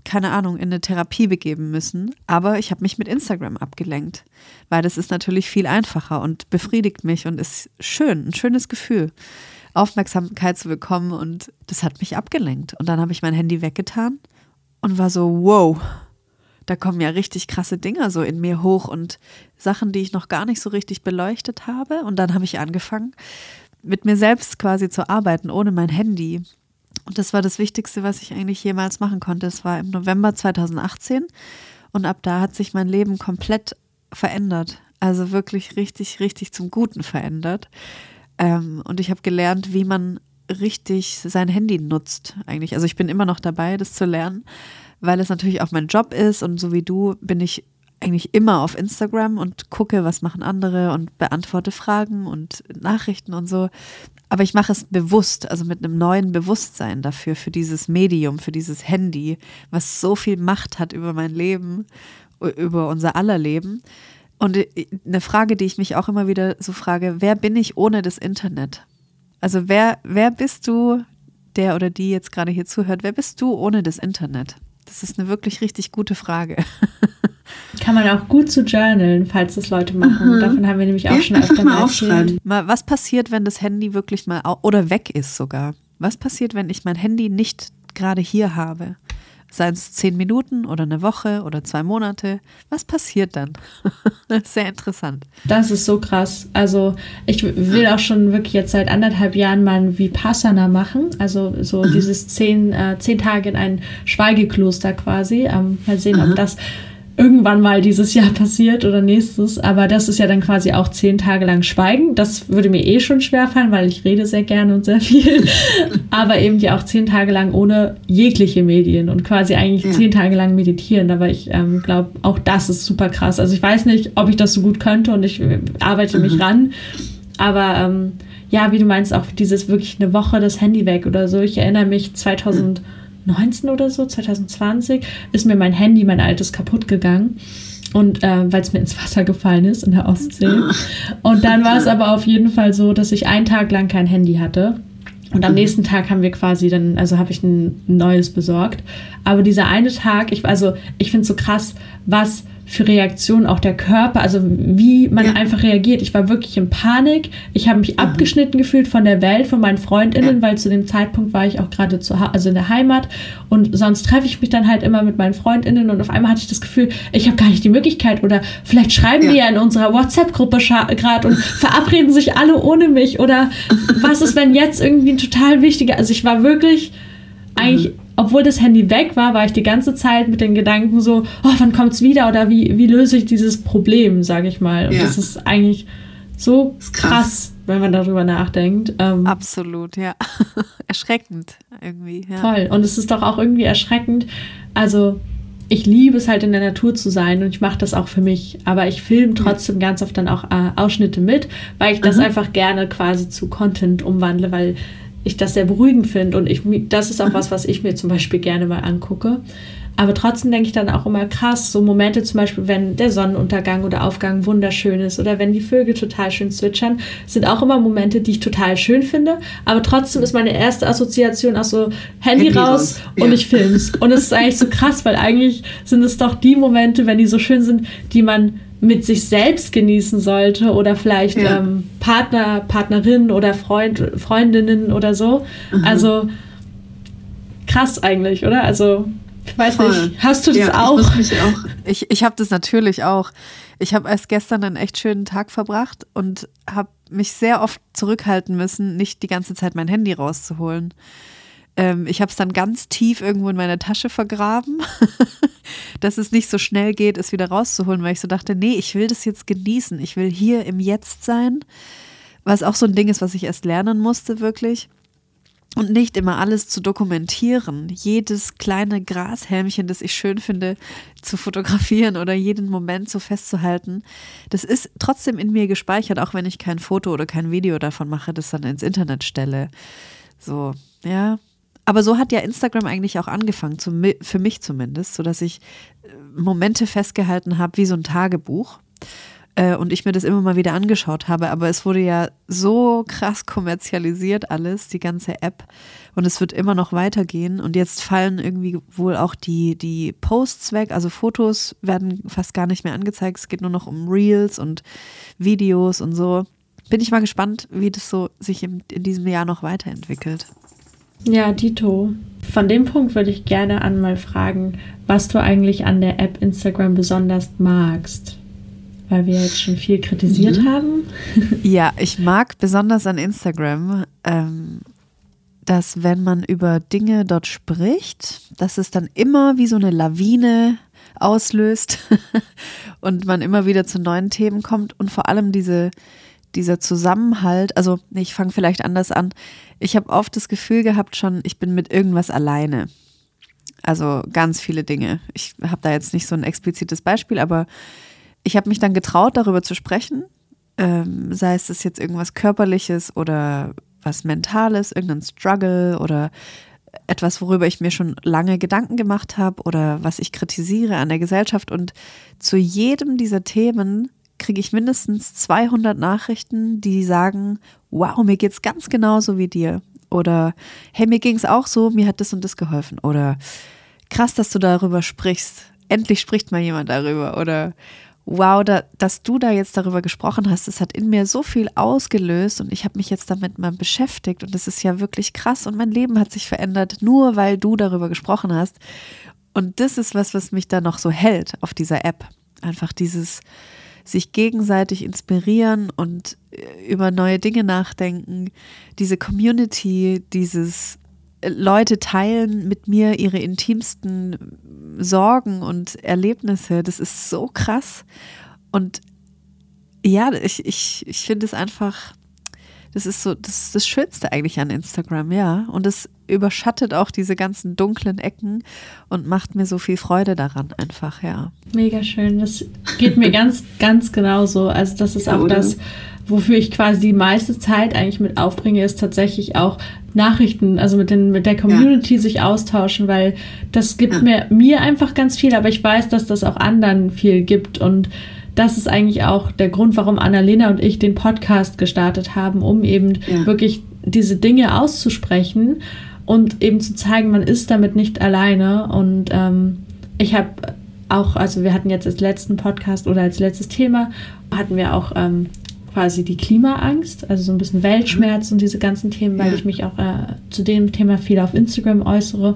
S3: keine Ahnung, in eine Therapie begeben müssen. Aber ich habe mich mit Instagram abgelenkt, weil das ist natürlich viel einfacher und befriedigt mich und ist schön, ein schönes Gefühl, Aufmerksamkeit zu bekommen. Und das hat mich abgelenkt. Und dann habe ich mein Handy weggetan und war so, wow, da kommen ja richtig krasse Dinger so in mir hoch und Sachen, die ich noch gar nicht so richtig beleuchtet habe. Und dann habe ich angefangen, mit mir selbst quasi zu arbeiten, ohne mein Handy. Und das war das Wichtigste, was ich eigentlich jemals machen konnte. Es war im November 2018 und ab da hat sich mein Leben komplett verändert. Also wirklich richtig, richtig zum Guten verändert. Ähm, und ich habe gelernt, wie man richtig sein Handy nutzt eigentlich. Also ich bin immer noch dabei, das zu lernen, weil es natürlich auch mein Job ist und so wie du bin ich eigentlich immer auf Instagram und gucke, was machen andere und beantworte Fragen und Nachrichten und so. Aber ich mache es bewusst, also mit einem neuen Bewusstsein dafür, für dieses Medium, für dieses Handy, was so viel Macht hat über mein Leben, über unser aller Leben. Und äh, eine Frage, die ich mich auch immer wieder so frage, wer bin ich ohne das Internet? Also wer, wer bist du, der oder die jetzt gerade hier zuhört, wer bist du ohne das Internet? Das ist eine wirklich richtig gute Frage. [LAUGHS]
S2: Kann man auch gut zu journalen, falls das Leute machen. Mhm. Davon haben wir nämlich auch ja, schon [LAUGHS] öfter mal erzählt.
S3: Mal, was passiert, wenn das Handy wirklich mal oder weg ist sogar? Was passiert, wenn ich mein Handy nicht gerade hier habe? Seien es zehn Minuten oder eine Woche oder zwei Monate. Was passiert dann? [LAUGHS] Sehr interessant.
S2: Das ist so krass. Also ich will auch schon wirklich jetzt seit anderthalb Jahren mal ein Vipassana machen. Also so dieses zehn, äh, zehn Tage in ein Schweigekloster quasi. Ähm, mal sehen, ob das irgendwann mal dieses Jahr [LAUGHS] passiert oder nächstes. Aber das ist ja dann quasi auch zehn Tage lang Schweigen. Das würde mir eh schon schwerfallen, weil ich rede sehr gerne und sehr viel. [LAUGHS] Aber eben ja auch zehn Tage lang ohne jegliche Medien und quasi eigentlich ja. zehn Tage lang meditieren. Aber ich ähm, glaube, auch das ist super krass. Also ich weiß nicht, ob ich das so gut könnte und ich äh, arbeite mhm. mich ran. Aber ähm, ja, wie du meinst, auch dieses wirklich eine Woche das Handy weg oder so. Ich erinnere mich 2000. Mhm 2019 oder so, 2020, ist mir mein Handy, mein altes, kaputt gegangen. Und äh, weil es mir ins Wasser gefallen ist in der Ostsee. Und dann [LAUGHS] war es aber auf jeden Fall so, dass ich einen Tag lang kein Handy hatte. Und am nächsten Tag haben wir quasi dann, also habe ich ein neues besorgt. Aber dieser eine Tag, ich, also ich finde es so krass, was für Reaktionen auch der Körper, also wie man ja. einfach reagiert. Ich war wirklich in Panik. Ich habe mich mhm. abgeschnitten gefühlt von der Welt, von meinen Freundinnen, ja. weil zu dem Zeitpunkt war ich auch gerade zu also in der Heimat und sonst treffe ich mich dann halt immer mit meinen Freundinnen und auf einmal hatte ich das Gefühl, ich habe gar nicht die Möglichkeit oder vielleicht schreiben ja. die ja in unserer WhatsApp-Gruppe gerade und [LAUGHS] verabreden sich alle ohne mich oder was ist, wenn jetzt irgendwie ein total wichtiger, also ich war wirklich eigentlich mhm obwohl das Handy weg war, war ich die ganze Zeit mit den Gedanken so, oh, wann kommt es wieder oder wie, wie löse ich dieses Problem, sage ich mal. Und ja. das ist eigentlich so ist krass. krass. wenn man darüber nachdenkt.
S3: Ähm, Absolut, ja. [LAUGHS] erschreckend irgendwie. Ja.
S2: Voll. Und es ist doch auch irgendwie erschreckend. Also ich liebe es halt in der Natur zu sein und ich mache das auch für mich. Aber ich filme trotzdem ganz oft dann auch äh, Ausschnitte mit, weil ich das mhm. einfach gerne quasi zu Content umwandle, weil ich das sehr beruhigend finde und ich, das ist auch was, was ich mir zum Beispiel gerne mal angucke. Aber trotzdem denke ich dann auch immer krass, so Momente zum Beispiel, wenn der Sonnenuntergang oder Aufgang wunderschön ist oder wenn die Vögel total schön zwitschern, sind auch immer Momente, die ich total schön finde. Aber trotzdem ist meine erste Assoziation auch so Handy, Handy raus, und ja. ich film's. Und es ist eigentlich so krass, weil eigentlich sind es doch die Momente, wenn die so schön sind, die man mit sich selbst genießen sollte oder vielleicht ja. ähm, Partner, Partnerin oder Freund, Freundinnen oder so. Mhm. Also krass eigentlich, oder? Also ich weiß Voll. nicht, hast du das ja, auch?
S3: Ich, auch. [LAUGHS] ich, ich habe das natürlich auch. Ich habe erst gestern einen echt schönen Tag verbracht und habe mich sehr oft zurückhalten müssen, nicht die ganze Zeit mein Handy rauszuholen. Ähm, ich habe es dann ganz tief irgendwo in meiner Tasche vergraben, [LAUGHS] dass es nicht so schnell geht, es wieder rauszuholen, weil ich so dachte, nee, ich will das jetzt genießen. Ich will hier im Jetzt sein, was auch so ein Ding ist, was ich erst lernen musste, wirklich. Und nicht immer alles zu dokumentieren, jedes kleine Grashelmchen, das ich schön finde, zu fotografieren oder jeden Moment so festzuhalten. Das ist trotzdem in mir gespeichert, auch wenn ich kein Foto oder kein Video davon mache, das dann ins Internet stelle. So, ja, aber so hat ja Instagram eigentlich auch angefangen, für mich zumindest, sodass ich äh, Momente festgehalten habe wie so ein Tagebuch äh, und ich mir das immer mal wieder angeschaut habe. Aber es wurde ja so krass kommerzialisiert alles, die ganze App. Und es wird immer noch weitergehen. Und jetzt fallen irgendwie wohl auch die, die Posts weg. Also Fotos werden fast gar nicht mehr angezeigt. Es geht nur noch um Reels und Videos und so. Bin ich mal gespannt, wie das so sich in, in diesem Jahr noch weiterentwickelt.
S2: Ja, Dito. Von dem Punkt würde ich gerne einmal fragen, was du eigentlich an der App Instagram besonders magst. Weil wir jetzt schon viel kritisiert mhm. haben. [LAUGHS]
S3: Ja, ich mag besonders an Instagram, ähm, dass wenn man über Dinge dort spricht, dass es dann immer wie so eine Lawine auslöst [LAUGHS] und man immer wieder zu neuen Themen kommt und vor allem diese, dieser Zusammenhalt, also ich fange vielleicht anders an. Ich habe oft das Gefühl gehabt schon, ich bin mit irgendwas alleine. Also ganz viele Dinge. Ich habe da jetzt nicht so ein explizites Beispiel, aber ich habe mich dann getraut, darüber zu sprechen. Ähm, sei es das jetzt irgendwas Körperliches oder was Mentales, irgendein Struggle oder etwas, worüber ich mir schon lange Gedanken gemacht habe oder was ich kritisiere an der Gesellschaft. Und zu jedem dieser Themen kriege ich mindestens 200 Nachrichten, die sagen, wow, mir geht es ganz genauso wie dir. Oder hey, mir ging es auch so, mir hat das und das geholfen. Oder krass, dass du darüber sprichst. Endlich spricht mal jemand darüber. Oder wow, da, dass du da jetzt darüber gesprochen hast, das hat in mir so viel ausgelöst und ich habe mich jetzt damit mal beschäftigt und das ist ja wirklich krass und mein Leben hat sich verändert, nur weil du darüber gesprochen hast. Und das ist was, was mich da noch so hält auf dieser App. Einfach dieses sich gegenseitig inspirieren und äh, über neue Dinge nachdenken, diese Community, dieses äh, Leute teilen mit mir ihre intimsten Sorgen und Erlebnisse, das ist so krass. Und ja, ich, ich, ich finde es einfach, das ist so, das ist das Schönste eigentlich an Instagram, ja. Und es überschattet auch diese ganzen dunklen Ecken und macht mir so viel Freude daran einfach, ja.
S2: Mega schön. Das geht mir ganz, ganz genauso. Also das ist ja, auch oder? das, wofür ich quasi die meiste Zeit eigentlich mit aufbringe, ist tatsächlich auch Nachrichten, also mit, den, mit der Community ja. sich austauschen, weil das gibt ja. mir, mir einfach ganz viel, aber ich weiß, dass das auch anderen viel gibt und das ist eigentlich auch der Grund, warum Annalena und ich den Podcast gestartet haben, um eben ja. wirklich diese Dinge auszusprechen und eben zu zeigen, man ist damit nicht alleine. Und ähm, ich habe auch, also wir hatten jetzt als letzten Podcast oder als letztes Thema, hatten wir auch ähm, quasi die Klimaangst, also so ein bisschen Weltschmerz und diese ganzen Themen, weil ja. ich mich auch äh, zu dem Thema viel auf Instagram äußere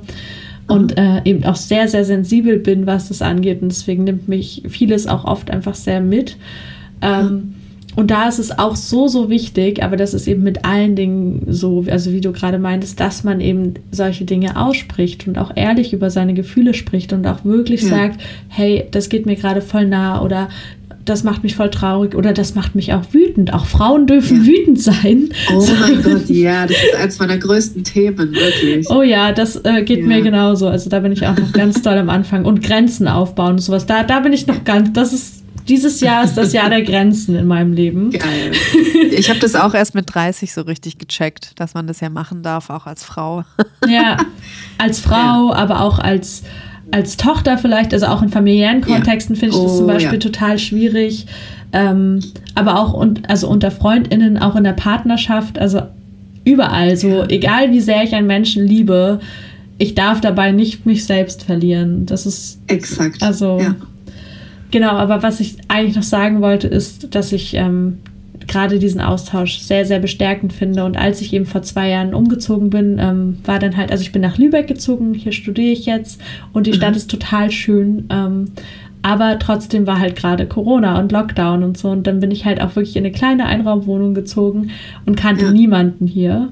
S2: und äh, eben auch sehr, sehr sensibel bin, was das angeht. Und deswegen nimmt mich vieles auch oft einfach sehr mit. Ähm, und da ist es auch so, so wichtig, aber das ist eben mit allen Dingen so, also wie du gerade meintest, dass man eben solche Dinge ausspricht und auch ehrlich über seine Gefühle spricht und auch wirklich ja. sagt, hey, das geht mir gerade voll nah oder das macht mich voll traurig oder das macht mich auch wütend. Auch Frauen dürfen ja. wütend sein.
S4: Oh mein [LAUGHS] Gott, ja, das ist eines meiner größten Themen, wirklich.
S2: Oh ja, das äh, geht ja. mir genauso. Also da bin ich auch noch ganz doll am Anfang. Und Grenzen aufbauen und sowas. Da, da bin ich noch ganz, das ist, dieses Jahr ist das Jahr der Grenzen in meinem Leben.
S3: Geil. Ich habe das auch erst mit 30 so richtig gecheckt, dass man das ja machen darf, auch als Frau.
S2: Ja, als Frau, ja. aber auch als als Tochter vielleicht, also auch in familiären Kontexten ja. finde ich oh, das zum Beispiel ja. total schwierig. Ähm, aber auch und, also unter FreundInnen, auch in der Partnerschaft, also überall so, egal wie sehr ich einen Menschen liebe, ich darf dabei nicht mich selbst verlieren. Das ist.
S4: Exakt.
S2: Also. Ja. Genau, aber was ich eigentlich noch sagen wollte, ist, dass ich ähm, gerade diesen Austausch sehr, sehr bestärkend finde. Und als ich eben vor zwei Jahren umgezogen bin, ähm, war dann halt, also ich bin nach Lübeck gezogen, hier studiere ich jetzt und die Stadt mhm. ist total schön. Ähm, aber trotzdem war halt gerade Corona und Lockdown und so. Und dann bin ich halt auch wirklich in eine kleine Einraumwohnung gezogen und kannte ja. niemanden hier.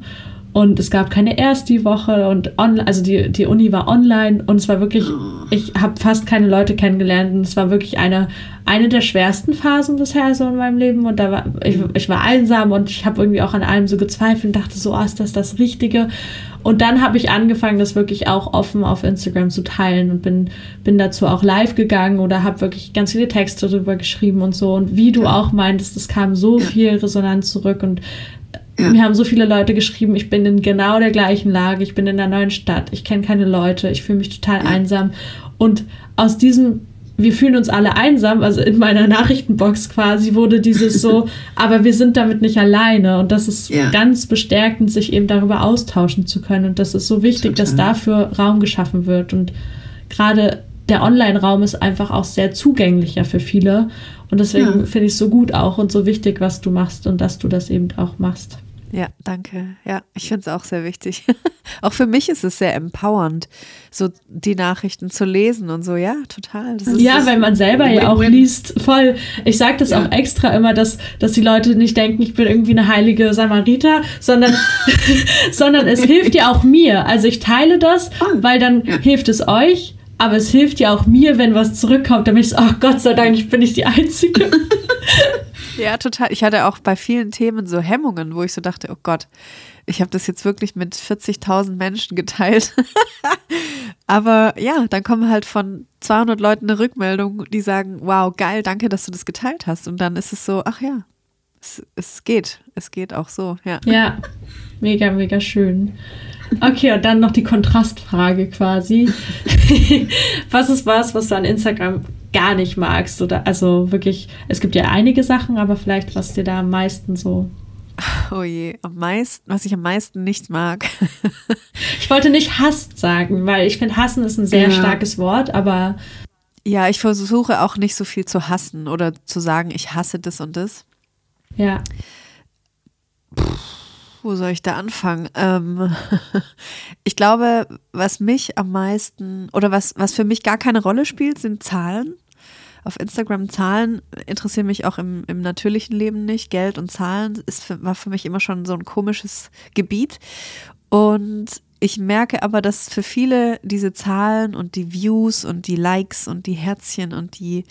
S2: Und es gab keine erst die Woche und on, also die, die Uni war online und es war wirklich, ich habe fast keine Leute kennengelernt und es war wirklich eine, eine der schwersten Phasen bisher so in meinem Leben und da war, ich, ich war einsam und ich habe irgendwie auch an allem so gezweifelt und dachte so, oh, ist das das Richtige? Und dann habe ich angefangen, das wirklich auch offen auf Instagram zu teilen und bin, bin dazu auch live gegangen oder habe wirklich ganz viele Texte darüber geschrieben und so. Und wie du auch meintest, es kam so viel Resonanz zurück und ja. Mir haben so viele Leute geschrieben, ich bin in genau der gleichen Lage, ich bin in einer neuen Stadt, ich kenne keine Leute, ich fühle mich total ja. einsam. Und aus diesem, wir fühlen uns alle einsam, also in meiner Nachrichtenbox quasi wurde dieses so, [LAUGHS] aber wir sind damit nicht alleine. Und das ist ja. ganz bestärkend, sich eben darüber austauschen zu können. Und das ist so wichtig, total. dass dafür Raum geschaffen wird. Und gerade der Online-Raum ist einfach auch sehr zugänglicher für viele. Und deswegen ja. finde ich es so gut auch und so wichtig, was du machst und dass du das eben auch machst.
S3: Ja, danke. Ja, ich finde es auch sehr wichtig. [LAUGHS] auch für mich ist es sehr empowernd, so die Nachrichten zu lesen und so. Ja, total.
S2: ja, weil man selber ja auch liest. Voll. Ich sage das ja. auch extra immer, dass, dass die Leute nicht denken, ich bin irgendwie eine heilige Samariter, sondern, [LAUGHS] sondern es hilft ja auch mir. Also ich teile das, weil dann ja. hilft es euch. Aber es hilft ja auch mir, wenn was zurückkommt, damit ich so, oh Gott sei Dank, ich bin nicht die Einzige. [LAUGHS]
S3: Ja, total. Ich hatte auch bei vielen Themen so Hemmungen, wo ich so dachte, oh Gott, ich habe das jetzt wirklich mit 40.000 Menschen geteilt. [LAUGHS] Aber ja, dann kommen halt von 200 Leuten eine Rückmeldung, die sagen, wow, geil, danke, dass du das geteilt hast. Und dann ist es so, ach ja, es, es geht. Es geht auch so, ja.
S2: Ja, mega, mega schön. Okay, und dann noch die Kontrastfrage quasi. [LAUGHS] was ist was, was du an Instagram gar nicht magst? Oder also wirklich, es gibt ja einige Sachen, aber vielleicht was dir da am meisten so
S3: Oh je, am meisten, was ich am meisten nicht mag. [LAUGHS]
S2: ich wollte nicht hasst sagen, weil ich finde, hassen ist ein sehr ja. starkes Wort, aber.
S3: Ja, ich versuche auch nicht so viel zu hassen oder zu sagen, ich hasse das und das.
S2: Ja.
S3: Puh, wo soll ich da anfangen? Ähm, [LAUGHS] ich glaube, was mich am meisten oder was, was für mich gar keine Rolle spielt, sind Zahlen auf Instagram Zahlen interessieren mich auch im, im natürlichen Leben nicht. Geld und Zahlen ist für, war für mich immer schon so ein komisches Gebiet. Und ich merke aber, dass für viele diese Zahlen und die Views und die Likes und die Herzchen und die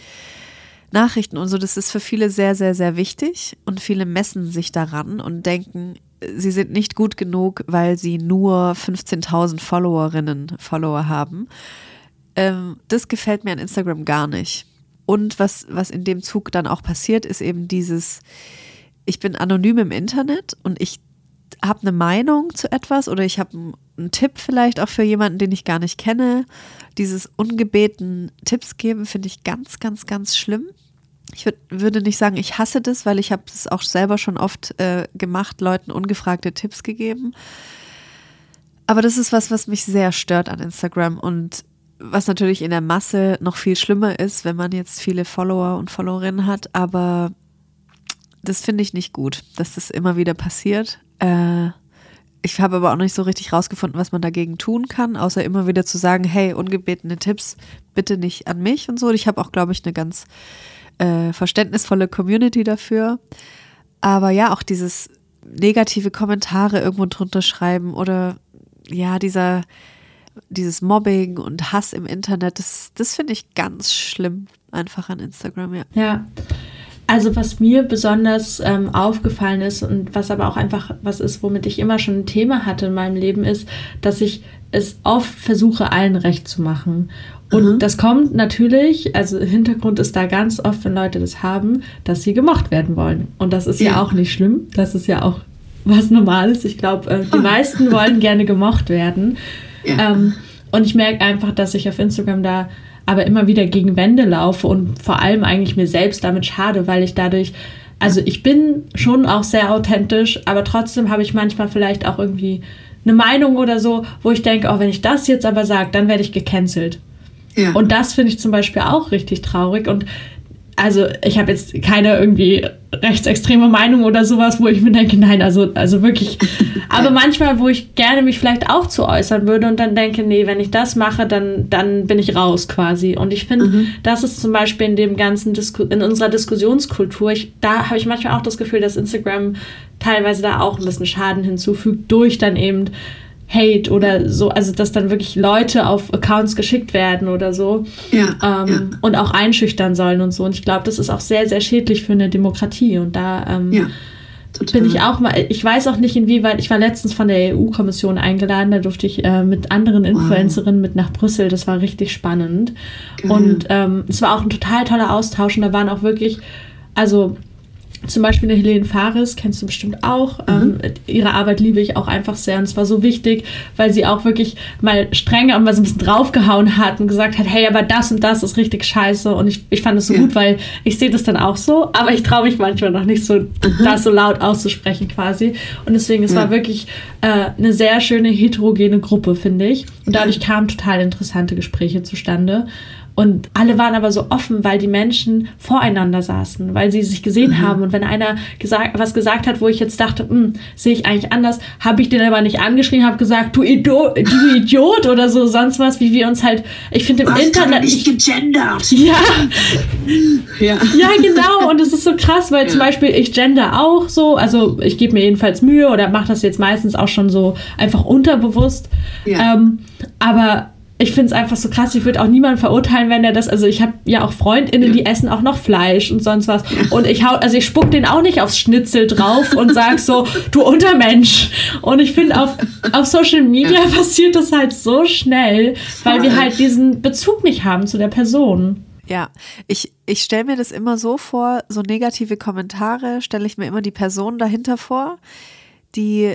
S3: Nachrichten und so, das ist für viele sehr, sehr, sehr wichtig. Und viele messen sich daran und denken, sie sind nicht gut genug, weil sie nur 15.000 Followerinnen, Follower haben. Ähm, das gefällt mir an Instagram gar nicht. Und was, was in dem Zug dann auch passiert, ist eben dieses, ich bin anonym im Internet und ich habe eine Meinung zu etwas oder ich habe einen Tipp vielleicht auch für jemanden, den ich gar nicht kenne. Dieses ungebeten Tipps geben finde ich ganz, ganz, ganz schlimm. Ich würd, würde nicht sagen, ich hasse das, weil ich habe es auch selber schon oft äh, gemacht, Leuten ungefragte Tipps gegeben. Aber das ist was, was mich sehr stört an Instagram und was natürlich in der Masse noch viel schlimmer ist, wenn man jetzt viele Follower und Followerinnen hat, aber das finde ich nicht gut, dass das immer wieder passiert. Äh, ich habe aber auch nicht so richtig rausgefunden, was man dagegen tun kann, außer immer wieder zu sagen, hey, ungebetene Tipps bitte nicht an mich und so. Ich habe auch, glaube ich, eine ganz äh, verständnisvolle Community dafür. Aber ja, auch dieses negative Kommentare irgendwo drunter schreiben oder ja, dieser dieses Mobbing und Hass im Internet, das, das finde ich ganz schlimm, einfach an Instagram, ja.
S2: Ja. Also was mir besonders ähm, aufgefallen ist und was aber auch einfach was ist, womit ich immer schon ein Thema hatte in meinem Leben, ist, dass ich es oft versuche, allen recht zu machen. Und mhm. das kommt natürlich, also Hintergrund ist da ganz oft, wenn Leute das haben, dass sie gemocht werden wollen. Und das ist ja, ja auch nicht schlimm. Das ist ja auch was Normales. Ich glaube, äh, die [LAUGHS] meisten wollen gerne gemocht werden. Ja. Ähm, und ich merke einfach, dass ich auf Instagram da aber immer wieder gegen Wände laufe und vor allem eigentlich mir selbst damit schade, weil ich dadurch, also ich bin schon auch sehr authentisch, aber trotzdem habe ich manchmal vielleicht auch irgendwie eine Meinung oder so, wo ich denke, auch oh, wenn ich das jetzt aber sage, dann werde ich gecancelt. Ja. Und das finde ich zum Beispiel auch richtig traurig. Und also ich habe jetzt keine irgendwie rechtsextreme Meinung oder sowas, wo ich mir denke, nein, also, also wirklich. Aber manchmal, wo ich gerne mich vielleicht auch zu äußern würde und dann denke, nee, wenn ich das mache, dann, dann bin ich raus quasi. Und ich finde, mhm. das ist zum Beispiel in dem ganzen Disku in unserer Diskussionskultur, ich, da habe ich manchmal auch das Gefühl, dass Instagram teilweise da auch ein bisschen Schaden hinzufügt, durch dann eben Hate oder so, also dass dann wirklich Leute auf Accounts geschickt werden oder so ja, ähm, ja. und auch einschüchtern sollen und so. Und ich glaube, das ist auch sehr, sehr schädlich für eine Demokratie. Und da ähm, ja, bin ich auch mal, ich weiß auch nicht inwieweit, ich war letztens von der EU-Kommission eingeladen, da durfte ich äh, mit anderen Influencerinnen wow. mit nach Brüssel, das war richtig spannend. Geil. Und ähm, es war auch ein total toller Austausch und da waren auch wirklich, also zum Beispiel eine Helene Fares, kennst du bestimmt auch. Mhm. Ähm, ihre Arbeit liebe ich auch einfach sehr. Und es war so wichtig, weil sie auch wirklich mal strenger und mal so ein bisschen draufgehauen hat und gesagt hat, hey, aber das und das ist richtig scheiße. Und ich, ich fand es so ja. gut, weil ich sehe das dann auch so, aber ich traue mich manchmal noch nicht so, mhm. das so laut auszusprechen quasi. Und deswegen, es ja. war wirklich äh, eine sehr schöne heterogene Gruppe, finde ich. Und dadurch kamen total interessante Gespräche zustande. Und alle waren aber so offen, weil die Menschen voreinander saßen, weil sie sich gesehen mhm. haben. Und wenn einer gesagt, was gesagt hat, wo ich jetzt dachte, hm, sehe ich eigentlich anders, habe ich den aber nicht angeschrien, habe gesagt, du, Ido du Idiot oder so, sonst was, wie wir uns halt, ich finde im
S4: was
S2: Internet.
S4: nicht gegendert.
S2: Ja. ja. Ja, genau. Und es ist so krass, weil ja. zum Beispiel ich gender auch so, also ich gebe mir jedenfalls Mühe oder mache das jetzt meistens auch schon so einfach unterbewusst. Ja. Ähm, aber ich finde es einfach so krass. Ich würde auch niemanden verurteilen, wenn er das. Also ich habe ja auch Freundinnen, die essen auch noch Fleisch und sonst was. Und ich hau, also ich spuck den auch nicht aufs Schnitzel drauf und sag so, du Untermensch. Und ich finde auf, auf Social Media passiert das halt so schnell, weil wir halt diesen Bezug nicht haben zu der Person.
S3: Ja, ich, ich stelle mir das immer so vor, so negative Kommentare stelle ich mir immer die Person dahinter vor, die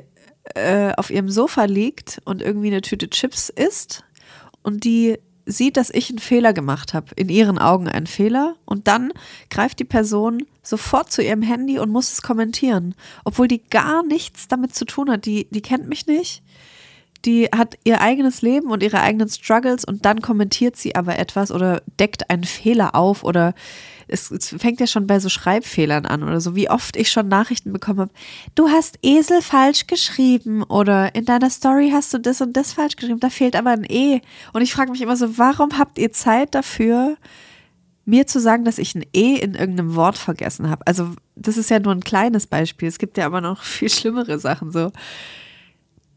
S3: äh, auf ihrem Sofa liegt und irgendwie eine Tüte Chips isst und die sieht, dass ich einen Fehler gemacht habe, in ihren Augen einen Fehler, und dann greift die Person sofort zu ihrem Handy und muss es kommentieren, obwohl die gar nichts damit zu tun hat. Die, die kennt mich nicht, die hat ihr eigenes Leben und ihre eigenen Struggles. Und dann kommentiert sie aber etwas oder deckt einen Fehler auf oder es, es, fängt ja schon bei so Schreibfehlern an oder so, wie oft ich schon Nachrichten bekommen habe. Du hast Esel falsch geschrieben oder in deiner Story hast du das und das falsch geschrieben, da fehlt aber ein E. Und ich frage mich immer so, warum habt ihr Zeit dafür, mir zu sagen, dass ich ein E in irgendeinem Wort vergessen habe? Also, das ist ja nur ein kleines Beispiel. Es gibt ja aber noch [LAUGHS] viel schlimmere Sachen so.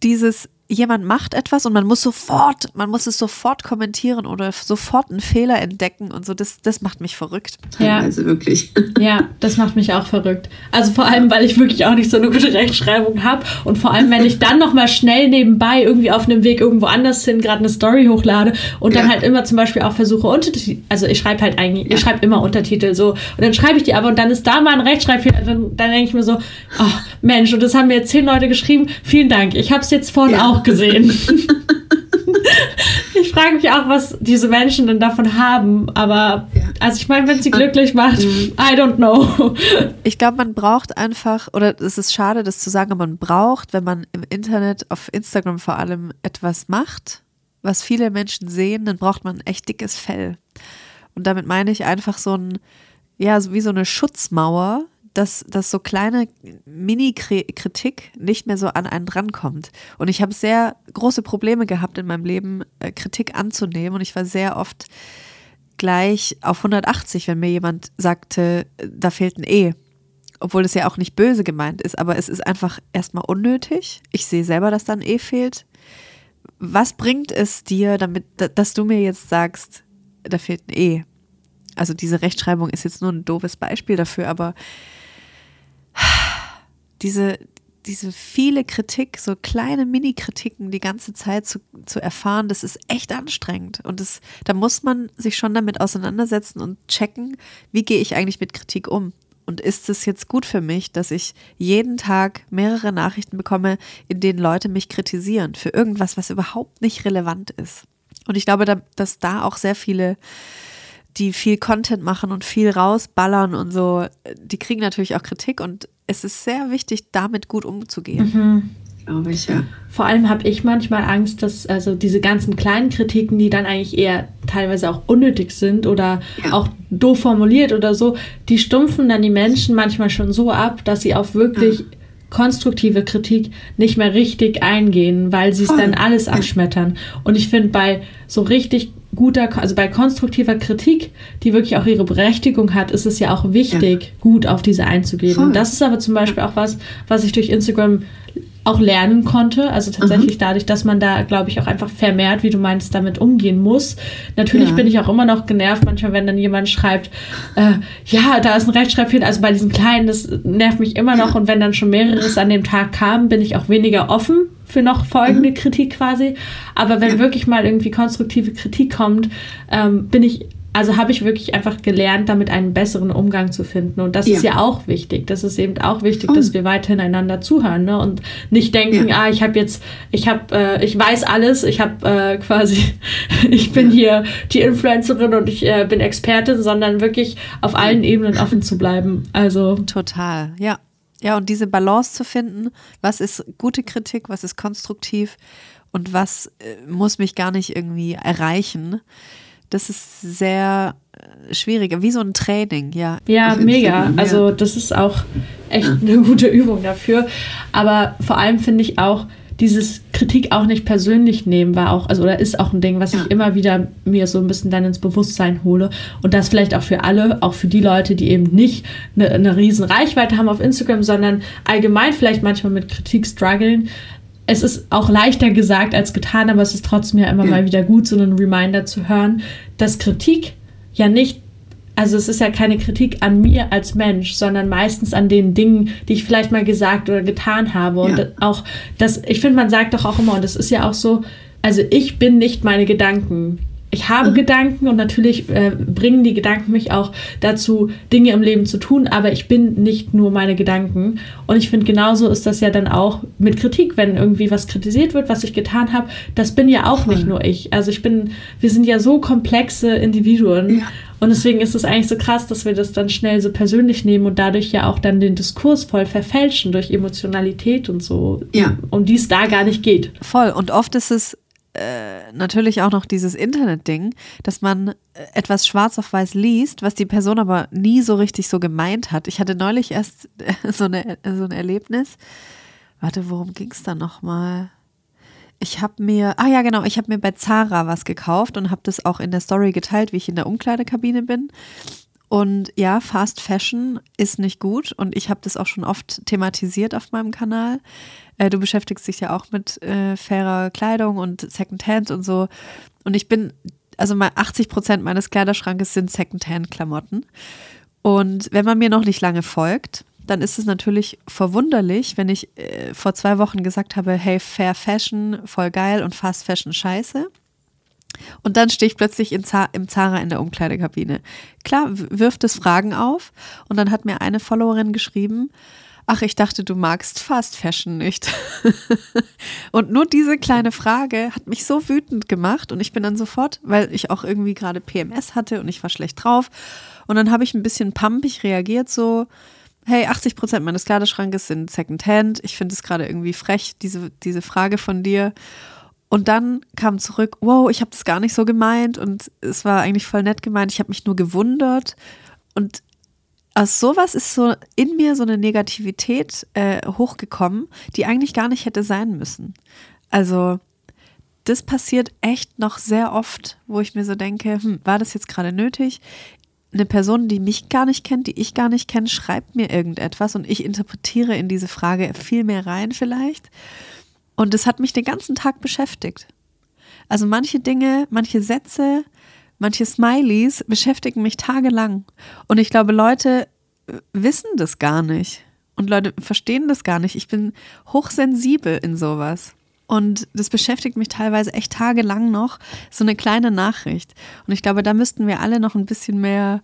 S3: Dieses jemand macht etwas und man muss sofort, man muss es sofort kommentieren oder sofort einen Fehler entdecken und so, das, das macht mich verrückt.
S2: Ja, also wirklich. [LAUGHS] Ja, das macht mich auch verrückt. Also vor allem, weil ich wirklich auch nicht so eine gute Rechtschreibung habe und vor allem, wenn ich dann nochmal schnell nebenbei irgendwie auf einem Weg irgendwo anders hin gerade eine Story hochlade und dann ja. halt immer zum Beispiel auch versuche Untertitel, also ich schreibe halt eigentlich, ja. ich schreibe immer Untertitel so und dann schreibe ich die aber und dann ist da mal ein Rechtschreibfehler, dann, dann denke ich mir so, oh Mensch, und das haben mir jetzt zehn Leute geschrieben, vielen Dank, ich habe es jetzt vorhin ja. auch auch gesehen. [LAUGHS] ich frage mich auch, was diese Menschen denn davon haben. Aber ja. also ich meine, wenn sie glücklich macht, mhm. I don't know.
S3: Ich glaube, man braucht einfach, oder es ist schade, das zu sagen, aber man braucht, wenn man im Internet, auf Instagram vor allem etwas macht, was viele Menschen sehen, dann braucht man echt dickes Fell. Und damit meine ich einfach so ein, ja, wie so eine Schutzmauer, dass, dass so kleine Mini-Kritik nicht mehr so an einen drankommt. Und ich habe sehr große Probleme gehabt in meinem Leben, äh, Kritik anzunehmen. Und ich war sehr oft gleich auf 180, wenn mir jemand sagte, da fehlt ein E. Obwohl es ja auch nicht böse gemeint ist, aber es ist einfach erstmal unnötig. Ich sehe selber, dass da ein E fehlt. Was bringt es dir, damit, dass du mir jetzt sagst, da fehlt ein E? Also diese Rechtschreibung ist jetzt nur ein doofes Beispiel dafür, aber diese, diese viele Kritik, so kleine Mini-Kritiken die ganze Zeit zu, zu erfahren, das ist echt anstrengend. Und das, da muss man sich schon damit auseinandersetzen und checken, wie gehe ich eigentlich mit Kritik um. Und ist es jetzt gut für mich, dass ich jeden Tag mehrere Nachrichten bekomme, in denen Leute mich kritisieren für irgendwas, was überhaupt nicht relevant ist? Und ich glaube, dass da auch sehr viele die viel Content machen und viel rausballern und so, die kriegen natürlich auch Kritik und es ist sehr wichtig, damit gut umzugehen.
S2: Mhm. Glaube ich, ja. Vor allem habe ich manchmal Angst, dass also diese ganzen kleinen Kritiken, die dann eigentlich eher teilweise auch unnötig sind oder ja. auch doof formuliert oder so, die stumpfen dann die Menschen manchmal schon so ab, dass sie auf wirklich ja. konstruktive Kritik nicht mehr richtig eingehen, weil sie es dann alles abschmettern. Und ich finde, bei so richtig guter, also bei konstruktiver Kritik, die wirklich auch ihre Berechtigung hat, ist es ja auch wichtig, ja. gut auf diese einzugehen. Voll. Und das ist aber zum Beispiel auch was, was ich durch Instagram auch lernen konnte. Also tatsächlich mhm. dadurch, dass man da, glaube ich, auch einfach vermehrt, wie du meinst, damit umgehen muss. Natürlich ja. bin ich auch immer noch genervt, manchmal, wenn dann jemand schreibt, äh, ja, da ist ein Rechtschreibfehler. Also bei diesen kleinen, das nervt mich immer noch. Und wenn dann schon mehreres an dem Tag kam, bin ich auch weniger offen für noch folgende mhm. Kritik quasi. Aber wenn ja. wirklich mal irgendwie konstruktive Kritik kommt, ähm, bin ich also habe ich wirklich einfach gelernt, damit einen besseren Umgang zu finden. Und das ja. ist ja auch wichtig. Das ist eben auch wichtig, oh. dass wir weiterhin einander zuhören ne? und nicht denken, ja. ah, ich habe jetzt, ich habe, äh, ich weiß alles, ich habe äh, quasi, [LAUGHS] ich bin hier die Influencerin und ich äh, bin Expertin, sondern wirklich auf allen Ebenen offen zu bleiben. Also
S3: total, ja. Ja, und diese Balance zu finden, was ist gute Kritik, was ist konstruktiv und was äh, muss mich gar nicht irgendwie erreichen, das ist sehr äh, schwierig, wie so ein Training, ja.
S2: Ja, mega. Also das ist auch echt eine gute Übung dafür. Aber vor allem finde ich auch, dieses Kritik auch nicht persönlich nehmen war auch, also oder ist auch ein Ding, was ich immer wieder mir so ein bisschen dann ins Bewusstsein hole. Und das vielleicht auch für alle, auch für die Leute, die eben nicht eine, eine riesen Reichweite haben auf Instagram, sondern allgemein vielleicht manchmal mit Kritik strugglen. Es ist auch leichter gesagt als getan, aber es ist trotzdem ja immer ja. mal wieder gut, so einen Reminder zu hören, dass Kritik ja nicht also es ist ja keine Kritik an mir als Mensch, sondern meistens an den Dingen, die ich vielleicht mal gesagt oder getan habe. Und ja. auch das, ich finde, man sagt doch auch immer, und das ist ja auch so, also ich bin nicht meine Gedanken. ich habe mhm. Gedanken und natürlich äh, bringen die Gedanken mich auch dazu, Dinge im Leben zu tun, aber ich bin nicht nur meine Gedanken. Und ich finde, genauso ist das ja dann auch mit Kritik, wenn irgendwie was kritisiert wird, was ich getan habe, das bin ja auch voll. nicht nur ich. Also ich bin, wir sind ja so komplexe Individuen. Ja. Und deswegen ist es eigentlich so krass, dass wir das dann schnell so persönlich nehmen und dadurch ja auch dann den Diskurs voll verfälschen durch Emotionalität und so, ja. um die es da gar nicht geht.
S3: Voll. Und oft ist es äh, natürlich auch noch dieses Internet-Ding, dass man äh, etwas schwarz auf weiß liest, was die Person aber nie so richtig so gemeint hat. Ich hatte neulich erst [LAUGHS] so, eine, so ein Erlebnis. Warte, worum ging es da nochmal? Ich habe mir, ah ja genau, ich habe mir bei Zara was gekauft und habe das auch in der Story geteilt, wie ich in der Umkleidekabine bin. Und ja, Fast Fashion ist nicht gut und ich habe das auch schon oft thematisiert auf meinem Kanal. Äh, du beschäftigst dich ja auch mit äh, fairer Kleidung und Secondhand und so. Und ich bin, also mal 80 Prozent meines Kleiderschrankes sind Secondhand-Klamotten. Und wenn man mir noch nicht lange folgt, dann ist es natürlich verwunderlich, wenn ich äh, vor zwei Wochen gesagt habe, hey, Fair Fashion, voll geil und Fast Fashion scheiße. Und dann stehe ich plötzlich im Zara in der Umkleidekabine. Klar, wirft es Fragen auf. Und dann hat mir eine Followerin geschrieben, ach, ich dachte, du magst Fast Fashion nicht. [LAUGHS] und nur diese kleine Frage hat mich so wütend gemacht. Und ich bin dann sofort, weil ich auch irgendwie gerade PMS hatte und ich war schlecht drauf. Und dann habe ich ein bisschen pumpig reagiert, so, hey, 80 Prozent meines Kleiderschrankes sind Secondhand. Ich finde es gerade irgendwie frech, diese, diese Frage von dir. Und dann kam zurück, wow, ich habe das gar nicht so gemeint und es war eigentlich voll nett gemeint. Ich habe mich nur gewundert. Und aus sowas ist so in mir so eine Negativität äh, hochgekommen, die eigentlich gar nicht hätte sein müssen. Also das passiert echt noch sehr oft, wo ich mir so denke, hm, war das jetzt gerade nötig? Eine Person, die mich gar nicht kennt, die ich gar nicht kenne, schreibt mir irgendetwas und ich interpretiere in diese Frage viel mehr rein vielleicht. Und es hat mich den ganzen Tag beschäftigt. Also manche Dinge, manche Sätze, manche Smileys beschäftigen mich tagelang. Und ich glaube, Leute äh, wissen das gar nicht. Und Leute verstehen das gar nicht. Ich bin hochsensibel in sowas. Und das beschäftigt mich teilweise echt tagelang noch. So eine kleine Nachricht. Und ich glaube, da müssten wir alle noch ein bisschen mehr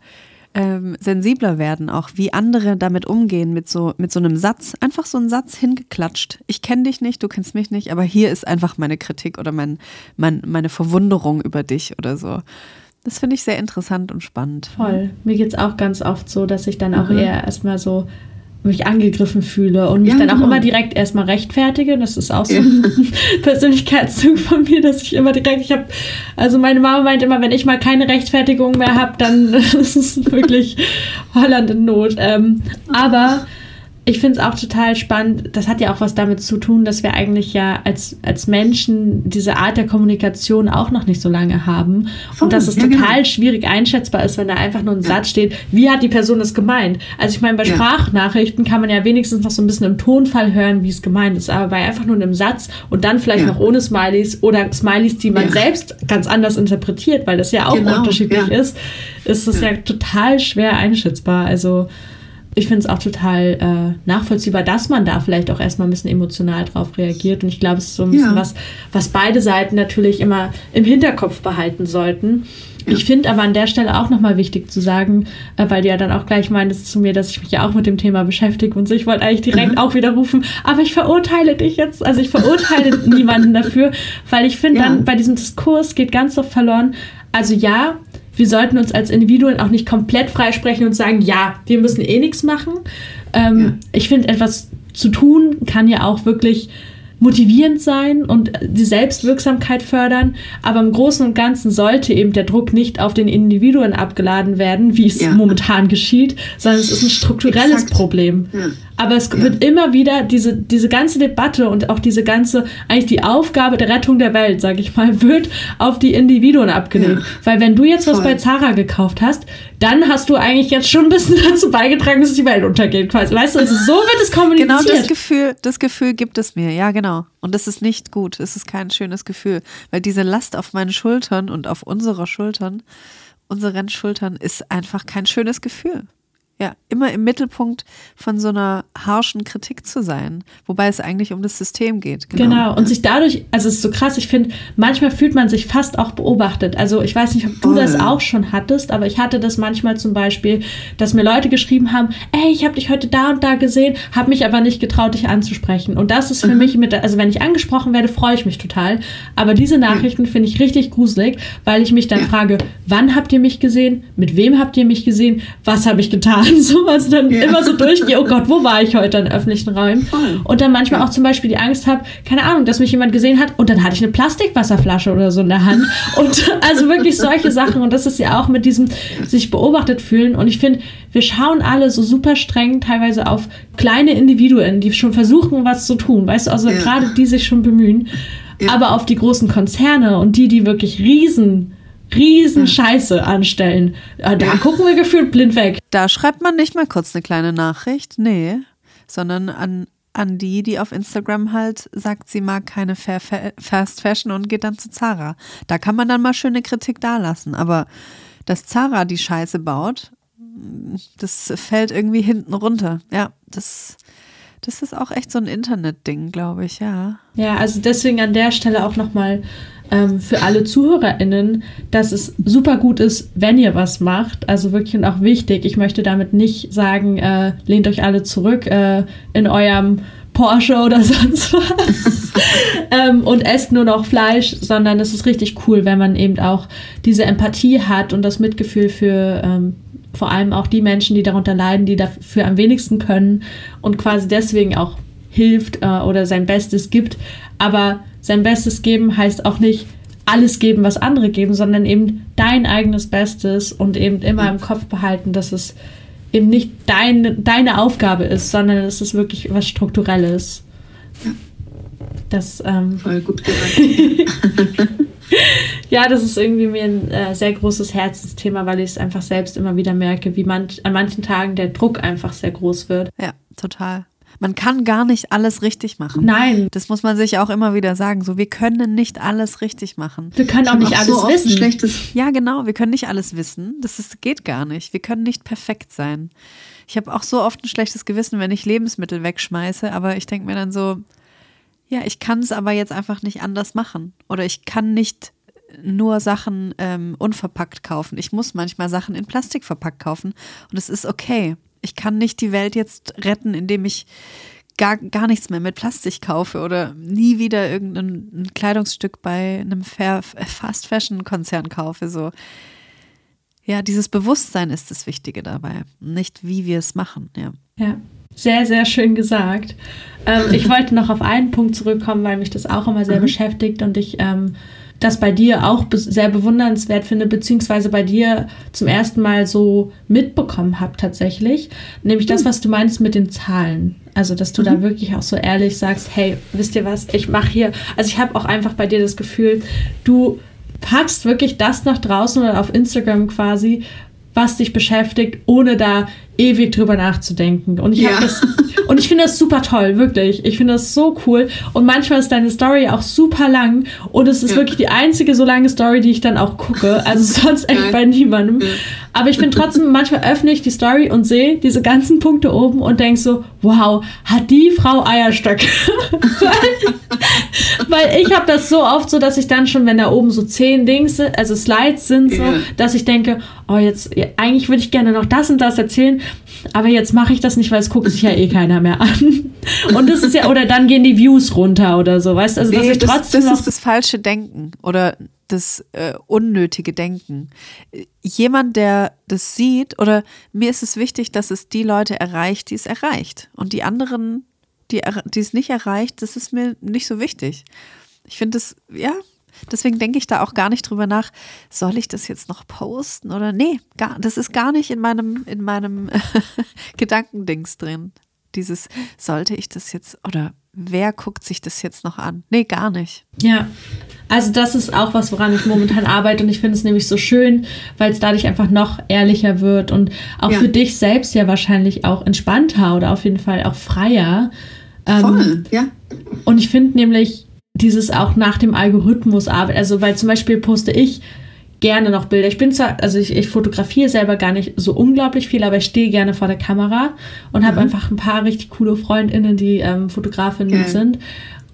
S3: ähm, sensibler werden, auch wie andere damit umgehen, mit so, mit so einem Satz. Einfach so einen Satz hingeklatscht. Ich kenne dich nicht, du kennst mich nicht, aber hier ist einfach meine Kritik oder mein, mein, meine Verwunderung über dich oder so. Das finde ich sehr interessant und spannend.
S2: Voll. Mir geht es auch ganz oft so, dass ich dann auch mhm. eher erstmal so mich angegriffen fühle und mich ja, dann auch genau. immer direkt erstmal rechtfertige. Das ist auch so [LAUGHS] ein Persönlichkeitszug von mir, dass ich immer direkt, ich habe, also meine Mama meint immer, wenn ich mal keine Rechtfertigung mehr habe, dann [LAUGHS] ist es wirklich Holland in Not. Ähm, aber ich finde es auch total spannend. Das hat ja auch was damit zu tun, dass wir eigentlich ja als, als Menschen diese Art der Kommunikation auch noch nicht so lange haben. und dass es ja, total genau. schwierig einschätzbar ist, wenn da einfach nur ein ja. Satz steht, wie hat die Person es gemeint? Also ich meine, bei ja. Sprachnachrichten kann man ja wenigstens noch so ein bisschen im Tonfall hören, wie es gemeint ist. Aber bei einfach nur einem Satz und dann vielleicht noch ohne Smileys oder Smileys, die man selbst ganz anders interpretiert, weil das ja auch genau. unterschiedlich ist, ist es ja. total schwer einschätzbar. Also ich finde es auch total äh, nachvollziehbar, dass man da vielleicht auch erstmal ein bisschen emotional drauf reagiert. Und ich glaube, es ist so ein bisschen ja. was, was beide Seiten natürlich immer im Hinterkopf behalten sollten. Ja. Ich finde aber an der Stelle auch nochmal wichtig zu sagen, äh, weil du ja dann auch gleich meintest zu mir, dass ich mich ja auch mit dem Thema beschäftige und so. Ich wollte eigentlich direkt mhm. auch wieder rufen, aber ich verurteile dich jetzt, also ich verurteile [LAUGHS] niemanden dafür, weil ich finde ja. dann bei diesem Diskurs geht ganz oft verloren. Also ja, wir sollten uns als Individuen auch nicht komplett freisprechen und sagen, ja, wir müssen eh nichts machen. Ähm, ja. Ich finde, etwas zu tun kann ja auch wirklich motivierend sein und die Selbstwirksamkeit fördern, aber im Großen und Ganzen sollte eben der Druck nicht auf den Individuen abgeladen werden, wie es ja. momentan geschieht, sondern es ist ein strukturelles Exakt. Problem. Ja. Aber es ja. wird immer wieder diese, diese ganze Debatte und auch diese ganze, eigentlich die Aufgabe der Rettung der Welt, sage ich mal, [LAUGHS] wird auf die Individuen abgelegt. Weil wenn du jetzt Voll. was bei Zara gekauft hast, dann hast du eigentlich jetzt schon ein bisschen [LAUGHS] dazu beigetragen, dass die Welt untergeht. Quasi. Weißt du, also so wird es kommuniziert.
S3: Genau das Gefühl, das Gefühl gibt es mir, ja genau. Und das ist nicht gut, es ist kein schönes Gefühl, weil diese Last auf meinen Schultern und auf unserer Schultern, unseren Schultern ist einfach kein schönes Gefühl. Ja, immer im Mittelpunkt von so einer harschen Kritik zu sein, wobei es eigentlich um das System geht.
S2: Genau, genau. und sich dadurch, also es ist so krass, ich finde, manchmal fühlt man sich fast auch beobachtet. Also ich weiß nicht, ob du das auch schon hattest, aber ich hatte das manchmal zum Beispiel, dass mir Leute geschrieben haben, ey, ich habe dich heute da und da gesehen, habe mich aber nicht getraut, dich anzusprechen. Und das ist für mhm. mich mit, also wenn ich angesprochen werde, freue ich mich total. Aber diese Nachrichten finde ich richtig gruselig, weil ich mich dann ja. frage, wann habt ihr mich gesehen? Mit wem habt ihr mich gesehen? Was habe ich getan? An, [LAUGHS] so was dann ja. immer so durchgehe, oh Gott, wo war ich heute in öffentlichen Räumen? Voll. Und dann manchmal ja. auch zum Beispiel die Angst habe, keine Ahnung, dass mich jemand gesehen hat und dann hatte ich eine Plastikwasserflasche oder so in der Hand. [LAUGHS] Und also wirklich solche Sachen. Und das ist ja auch mit diesem sich beobachtet fühlen. Und ich finde, wir schauen alle so super streng teilweise auf kleine Individuen, die schon versuchen, was zu tun. Weißt du, also ja. gerade die sich schon bemühen. Aber auf die großen Konzerne und die, die wirklich riesen Riesenscheiße anstellen. Äh, da gucken wir gefühlt blind weg.
S3: Da schreibt man nicht mal kurz eine kleine Nachricht, nee, sondern an, an die, die auf Instagram halt sagt, sie mag keine Fast Fashion und geht dann zu Zara. Da kann man dann mal schöne Kritik dalassen. Aber dass Zara die Scheiße baut, das fällt irgendwie hinten runter. Ja, das, das ist auch echt so ein Internet-Ding, glaube ich, ja.
S2: Ja, also deswegen an der Stelle auch nochmal ähm, für alle ZuhörerInnen, dass es super gut ist, wenn ihr was macht. Also wirklich und auch wichtig. Ich möchte damit nicht sagen, äh, lehnt euch alle zurück äh, in eurem Porsche oder [LAUGHS] sonst was ähm, und esst nur noch Fleisch, sondern es ist richtig cool, wenn man eben auch diese Empathie hat und das Mitgefühl für ähm, vor allem auch die Menschen, die darunter leiden, die dafür am wenigsten können und quasi deswegen auch hilft äh, oder sein Bestes gibt. Aber sein Bestes geben heißt auch nicht alles geben, was andere geben, sondern eben dein eigenes Bestes und eben immer im Kopf behalten, dass es eben nicht dein, deine Aufgabe ist, sondern es ist wirklich was Strukturelles. Ja. Das, ähm,
S4: Voll gut gesagt. [LAUGHS] [LAUGHS]
S2: ja, das ist irgendwie mir ein äh, sehr großes Herzensthema, weil ich es einfach selbst immer wieder merke, wie man an manchen Tagen der Druck einfach sehr groß wird.
S3: Ja, total. Man kann gar nicht alles richtig machen.
S2: Nein.
S3: Das muss man sich auch immer wieder sagen. So, wir können nicht alles richtig machen.
S2: Wir können auch nicht auch alles so wissen.
S3: Schlechtes ja, genau. Wir können nicht alles wissen. Das ist, geht gar nicht. Wir können nicht perfekt sein. Ich habe auch so oft ein schlechtes Gewissen, wenn ich Lebensmittel wegschmeiße. Aber ich denke mir dann so, ja, ich kann es aber jetzt einfach nicht anders machen. Oder ich kann nicht nur Sachen ähm, unverpackt kaufen. Ich muss manchmal Sachen in Plastik verpackt kaufen. Und es ist okay ich kann nicht die Welt jetzt retten, indem ich gar, gar nichts mehr mit Plastik kaufe oder nie wieder irgendein Kleidungsstück bei einem Fast Fashion Konzern kaufe. So. Ja, dieses Bewusstsein ist das Wichtige dabei, nicht wie wir es machen. Ja.
S2: ja. Sehr, sehr schön gesagt. Ähm, ich wollte noch auf einen Punkt zurückkommen, weil mich das auch immer sehr mhm. beschäftigt und ich ähm, das bei dir auch sehr bewundernswert finde, beziehungsweise bei dir zum ersten Mal so mitbekommen habe tatsächlich. Nämlich das, hm. was du meinst mit den Zahlen. Also, dass du mhm. da wirklich auch so ehrlich sagst, hey, wisst ihr was, ich mache hier, also ich habe auch einfach bei dir das Gefühl, du packst wirklich das nach draußen oder auf Instagram quasi, was dich beschäftigt, ohne da ewig drüber nachzudenken. Und ich ja. das und ich finde das super toll, wirklich. Ich finde das so cool. Und manchmal ist deine Story auch super lang und es ist ja. wirklich die einzige so lange Story, die ich dann auch gucke. Also [LAUGHS] sonst echt bei niemandem. Aber ich finde [LAUGHS] trotzdem, manchmal öffne ich die Story und sehe diese ganzen Punkte oben und denke so, wow, hat die Frau Eierstöcke. weil, [LAUGHS] weil ich habe das so oft so, dass ich dann schon, wenn da oben so zehn Dings, also Slides sind, so, dass ich denke, oh, jetzt, eigentlich würde ich gerne noch das und das erzählen, aber jetzt mache ich das nicht, weil es guckt sich ja eh keiner mehr an. [LAUGHS] Und das ist ja, oder dann gehen die Views runter oder so, weißt du? Also,
S3: nee, das, das ist das falsche Denken oder das äh, unnötige Denken. Jemand, der das sieht, oder mir ist es wichtig, dass es die Leute erreicht, die es erreicht. Und die anderen, die, die es nicht erreicht, das ist mir nicht so wichtig. Ich finde es, ja, Deswegen denke ich da auch gar nicht drüber nach, soll ich das jetzt noch posten oder nee, gar, das ist gar nicht in meinem, in meinem [LAUGHS] Gedankendings drin. Dieses, sollte ich das jetzt oder wer guckt sich das jetzt noch an? Nee, gar nicht.
S2: Ja, also das ist auch was, woran ich momentan arbeite und ich finde es nämlich so schön, weil es dadurch einfach noch ehrlicher wird und auch ja. für dich selbst ja wahrscheinlich auch entspannter oder auf jeden Fall auch freier.
S4: Ähm, Voll, ähm, ja.
S2: Und ich finde nämlich, dieses auch nach dem Algorithmus arbeiten. Also, weil zum Beispiel poste ich gerne noch Bilder. Ich bin zwar, also ich, ich fotografiere selber gar nicht so unglaublich viel, aber ich stehe gerne vor der Kamera und habe mhm. einfach ein paar richtig coole FreundInnen, die ähm, Fotografinnen okay. sind.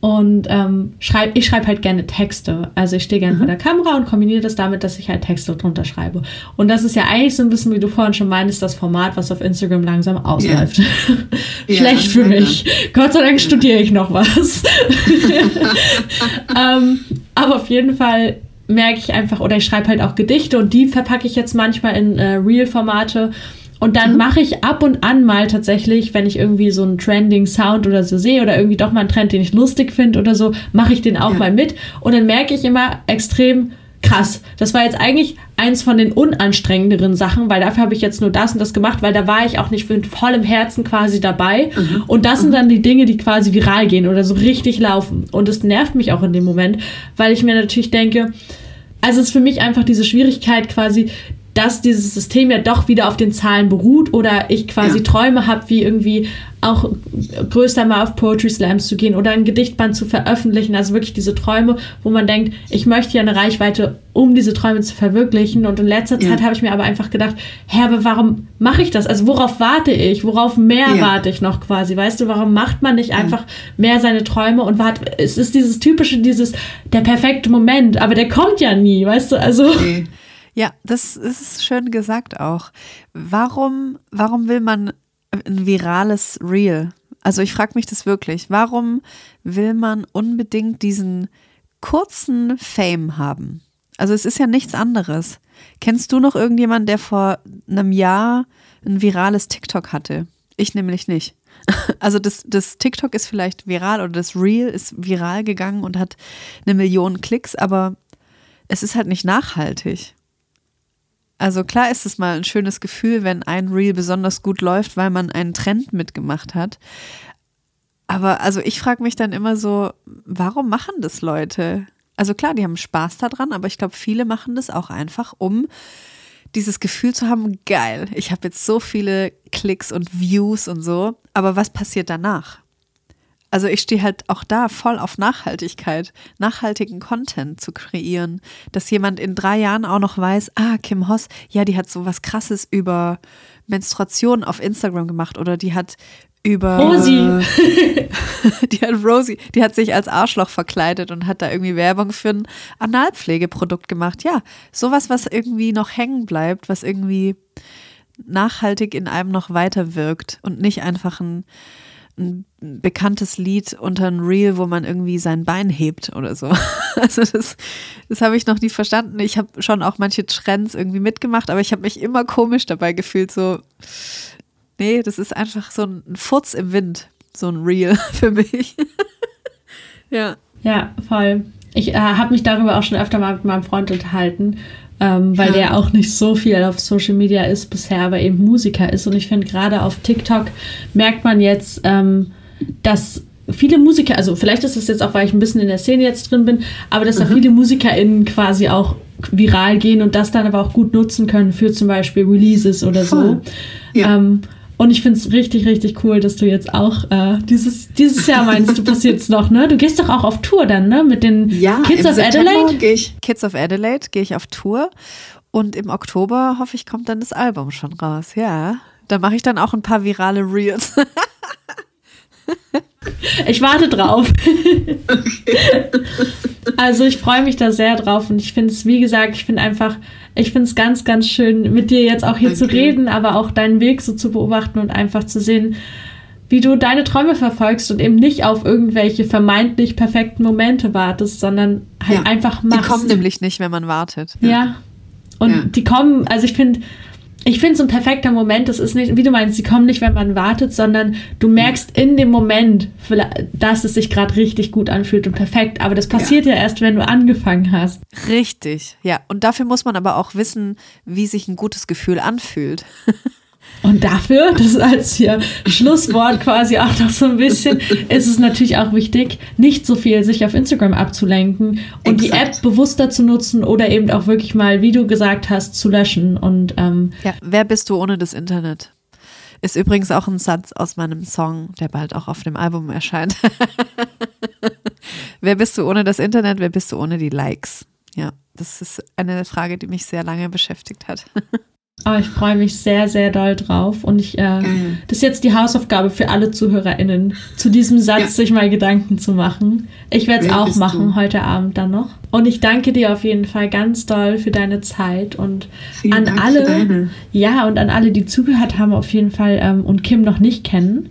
S2: Und ähm, schreib, ich schreibe halt gerne Texte. Also ich stehe gerne mhm. vor der Kamera und kombiniere das damit, dass ich halt Texte drunter schreibe. Und das ist ja eigentlich so ein bisschen, wie du vorhin schon meinst, das Format, was auf Instagram langsam ausläuft. Yeah. [LAUGHS] Schlecht für mich. Gott sei Dank studiere ich noch was. [LAUGHS] [LAUGHS] ähm, aber auf jeden Fall merke ich einfach, oder ich schreibe halt auch Gedichte und die verpacke ich jetzt manchmal in äh, Real-Formate. Und dann mhm. mache ich ab und an mal tatsächlich, wenn ich irgendwie so einen trending Sound oder so sehe oder irgendwie doch mal einen Trend, den ich lustig finde oder so, mache ich den auch ja. mal mit. Und dann merke ich immer extrem krass. Das war jetzt eigentlich eins von den unanstrengenderen Sachen, weil dafür habe ich jetzt nur das und das gemacht, weil da war ich auch nicht mit vollem Herzen quasi dabei. Mhm. Und das sind mhm. dann die Dinge, die quasi viral gehen oder so richtig laufen. Und es nervt mich auch in dem Moment, weil ich mir natürlich denke, also es ist für mich einfach diese Schwierigkeit quasi, dass dieses System ja doch wieder auf den Zahlen beruht oder ich quasi ja. Träume habe, wie irgendwie auch größer mal auf Poetry Slams zu gehen oder ein Gedichtband zu veröffentlichen. Also wirklich diese Träume, wo man denkt, ich möchte ja eine Reichweite, um diese Träume zu verwirklichen. Und in letzter ja. Zeit habe ich mir aber einfach gedacht, Herr, aber warum mache ich das? Also worauf warte ich? Worauf mehr ja. warte ich noch quasi? Weißt du, warum macht man nicht einfach mehr seine Träume und wart, es ist dieses typische, dieses, der perfekte Moment, aber der kommt ja nie, weißt du? Also. Okay.
S3: Ja, das ist schön gesagt auch. Warum, warum will man ein virales Reel? Also ich frage mich das wirklich. Warum will man unbedingt diesen kurzen Fame haben? Also es ist ja nichts anderes. Kennst du noch irgendjemanden, der vor einem Jahr ein virales TikTok hatte? Ich nämlich nicht. [LAUGHS] Also das, das TikTok ist vielleicht viral oder das Reel ist viral gegangen und hat eine Million Klicks, aber es ist halt nicht nachhaltig. Also klar ist es mal ein schönes Gefühl, wenn ein Reel besonders gut läuft, weil man einen Trend mitgemacht hat. Aber also ich frage mich dann immer so, warum machen das Leute? Also klar, die haben Spaß daran, aber ich glaube, viele machen das auch einfach, um dieses Gefühl zu haben, geil, ich habe jetzt so viele Klicks und Views und so, aber was passiert danach? Also ich stehe halt auch da voll auf Nachhaltigkeit, nachhaltigen Content zu kreieren, dass jemand in drei Jahren auch noch weiß, ah, Kim Hoss, ja, die hat so was Krasses über Menstruation auf Instagram gemacht oder die hat über
S2: Rosi. [LAUGHS]
S3: die hat Rosie, die hat sich als Arschloch verkleidet und hat da irgendwie Werbung für ein Analpflegeprodukt gemacht. Ja, sowas, was irgendwie noch hängen bleibt, was irgendwie nachhaltig in einem noch weiter wirkt und nicht einfach ein ein bekanntes Lied unter ein Reel, wo man irgendwie sein Bein hebt oder so. [LAUGHS] Also das, das habe ich noch nie verstanden. Ich habe schon auch manche Trends irgendwie mitgemacht, aber ich habe mich immer komisch dabei gefühlt. So, nee, das ist einfach so ein Furz im Wind, so ein Reel [LAUGHS] für mich. [LAUGHS]
S2: ja. Ja, voll. Ich äh, habe mich darüber auch schon öfter mal mit meinem Freund unterhalten ähm, weil ja. der auch nicht so viel auf Social Media ist bisher, aber eben Musiker ist. Und ich finde, gerade auf TikTok merkt man jetzt, ähm, dass viele Musiker, also vielleicht ist es jetzt auch, weil ich ein bisschen in der Szene jetzt drin bin, aber dass mhm. da viele MusikerInnen quasi auch viral gehen und das dann aber auch gut nutzen können für zum Beispiel Releases oder Voll. so. Ja. Ähm, und ich finde es richtig, richtig cool, dass du jetzt auch äh, dieses, dieses Jahr meinst, du passiert es noch, ne? Du gehst doch auch auf Tour dann, ne? Mit den ja, Kids of Adelaide?
S3: Gehe ich. Kids of Adelaide gehe ich auf Tour. Und im Oktober hoffe ich, kommt dann das Album schon raus. Ja. Da mache ich dann auch ein paar virale Reels. [LAUGHS]
S2: Ich warte drauf. Okay. [LAUGHS] Also ich freue mich da sehr drauf und ich finde es, wie gesagt, ich finde einfach, ich finde es ganz, ganz schön, mit dir jetzt auch hier okay. zu reden, aber auch deinen Weg so zu beobachten und einfach zu sehen, wie du deine Träume verfolgst und eben nicht auf irgendwelche vermeintlich perfekten Momente wartest, sondern halt ja. einfach machst.
S3: Die kommen nämlich nicht, wenn man wartet.
S2: Ja. ja. Und ja. die kommen, also ich finde, ich finde so ein perfekter Moment, das ist nicht, wie du meinst, sie kommen nicht, wenn man wartet, sondern du merkst in dem Moment, dass es sich gerade richtig gut anfühlt und perfekt. Aber das passiert ja. ja erst, wenn du angefangen hast.
S3: Richtig, ja. Und dafür muss man aber auch wissen, wie sich ein gutes Gefühl anfühlt. [LAUGHS]
S2: Und dafür, das ist als hier Schlusswort quasi auch noch so ein bisschen, ist es natürlich auch wichtig, nicht so viel sich auf Instagram abzulenken und Exakt. die App bewusster zu nutzen oder eben auch wirklich mal, wie du gesagt hast, zu löschen. Und ähm,
S3: ja, wer bist du ohne das Internet? Ist übrigens auch ein Satz aus meinem Song, der bald auch auf dem Album erscheint. [LAUGHS] wer bist du ohne das Internet? Wer bist du ohne die Likes? Ja, das ist eine Frage, die mich sehr lange beschäftigt hat. [LAUGHS]
S2: Oh, ich freue mich sehr, sehr doll drauf. Und ich, äh, mhm. das ist jetzt die Hausaufgabe für alle ZuhörerInnen, zu diesem Satz ja. sich mal Gedanken zu machen. Ich werde es auch machen, du? heute Abend dann noch. Und ich danke dir auf jeden Fall ganz doll für deine Zeit und Vielen an Dank alle, ja, und an alle, die zugehört haben, auf jeden Fall ähm, und Kim noch nicht kennen.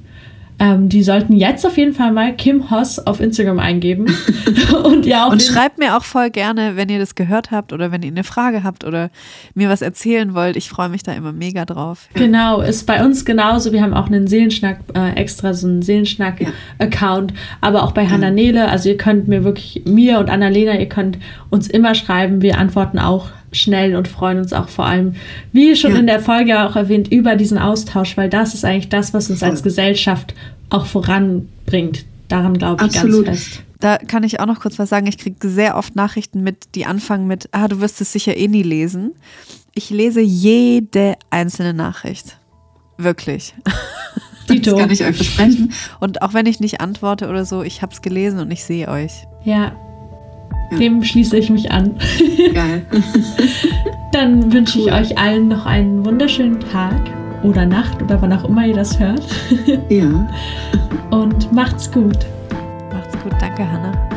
S2: Ähm, die sollten jetzt auf jeden Fall mal Kim Hoss auf Instagram eingeben. [LAUGHS]
S3: und ja, und schreibt mir auch voll gerne, wenn ihr das gehört habt oder wenn ihr eine Frage habt oder mir was erzählen wollt. Ich freue mich da immer mega drauf.
S2: Genau, ist bei uns genauso. Wir haben auch einen Seelenschnack, äh, extra so einen Seelenschnack-Account, aber auch bei Hannah Nele. Also ihr könnt mir wirklich, mir und Annalena, ihr könnt uns immer schreiben. Wir antworten auch schnell und freuen uns auch vor allem, wie schon ja. in der Folge auch erwähnt, über diesen Austausch, weil das ist eigentlich das, was uns als Gesellschaft auch voranbringt. Daran glaube ich Absolut. ganz fest.
S3: Da kann ich auch noch kurz was sagen. Ich kriege sehr oft Nachrichten mit, die anfangen mit, ah, du wirst es sicher eh nie lesen. Ich lese jede einzelne Nachricht. Wirklich. [LAUGHS]
S4: Das kann ich euch versprechen.
S3: Und auch wenn ich nicht antworte oder so, ich habe es gelesen und ich sehe euch.
S2: Ja, dem schließe ich mich an. Geil. [LAUGHS] Dann wünsche cool. ich euch allen noch einen wunderschönen Tag oder Nacht oder wann auch immer ihr das hört.
S4: Ja.
S2: Und macht's gut.
S3: Macht's gut. Danke, Hannah.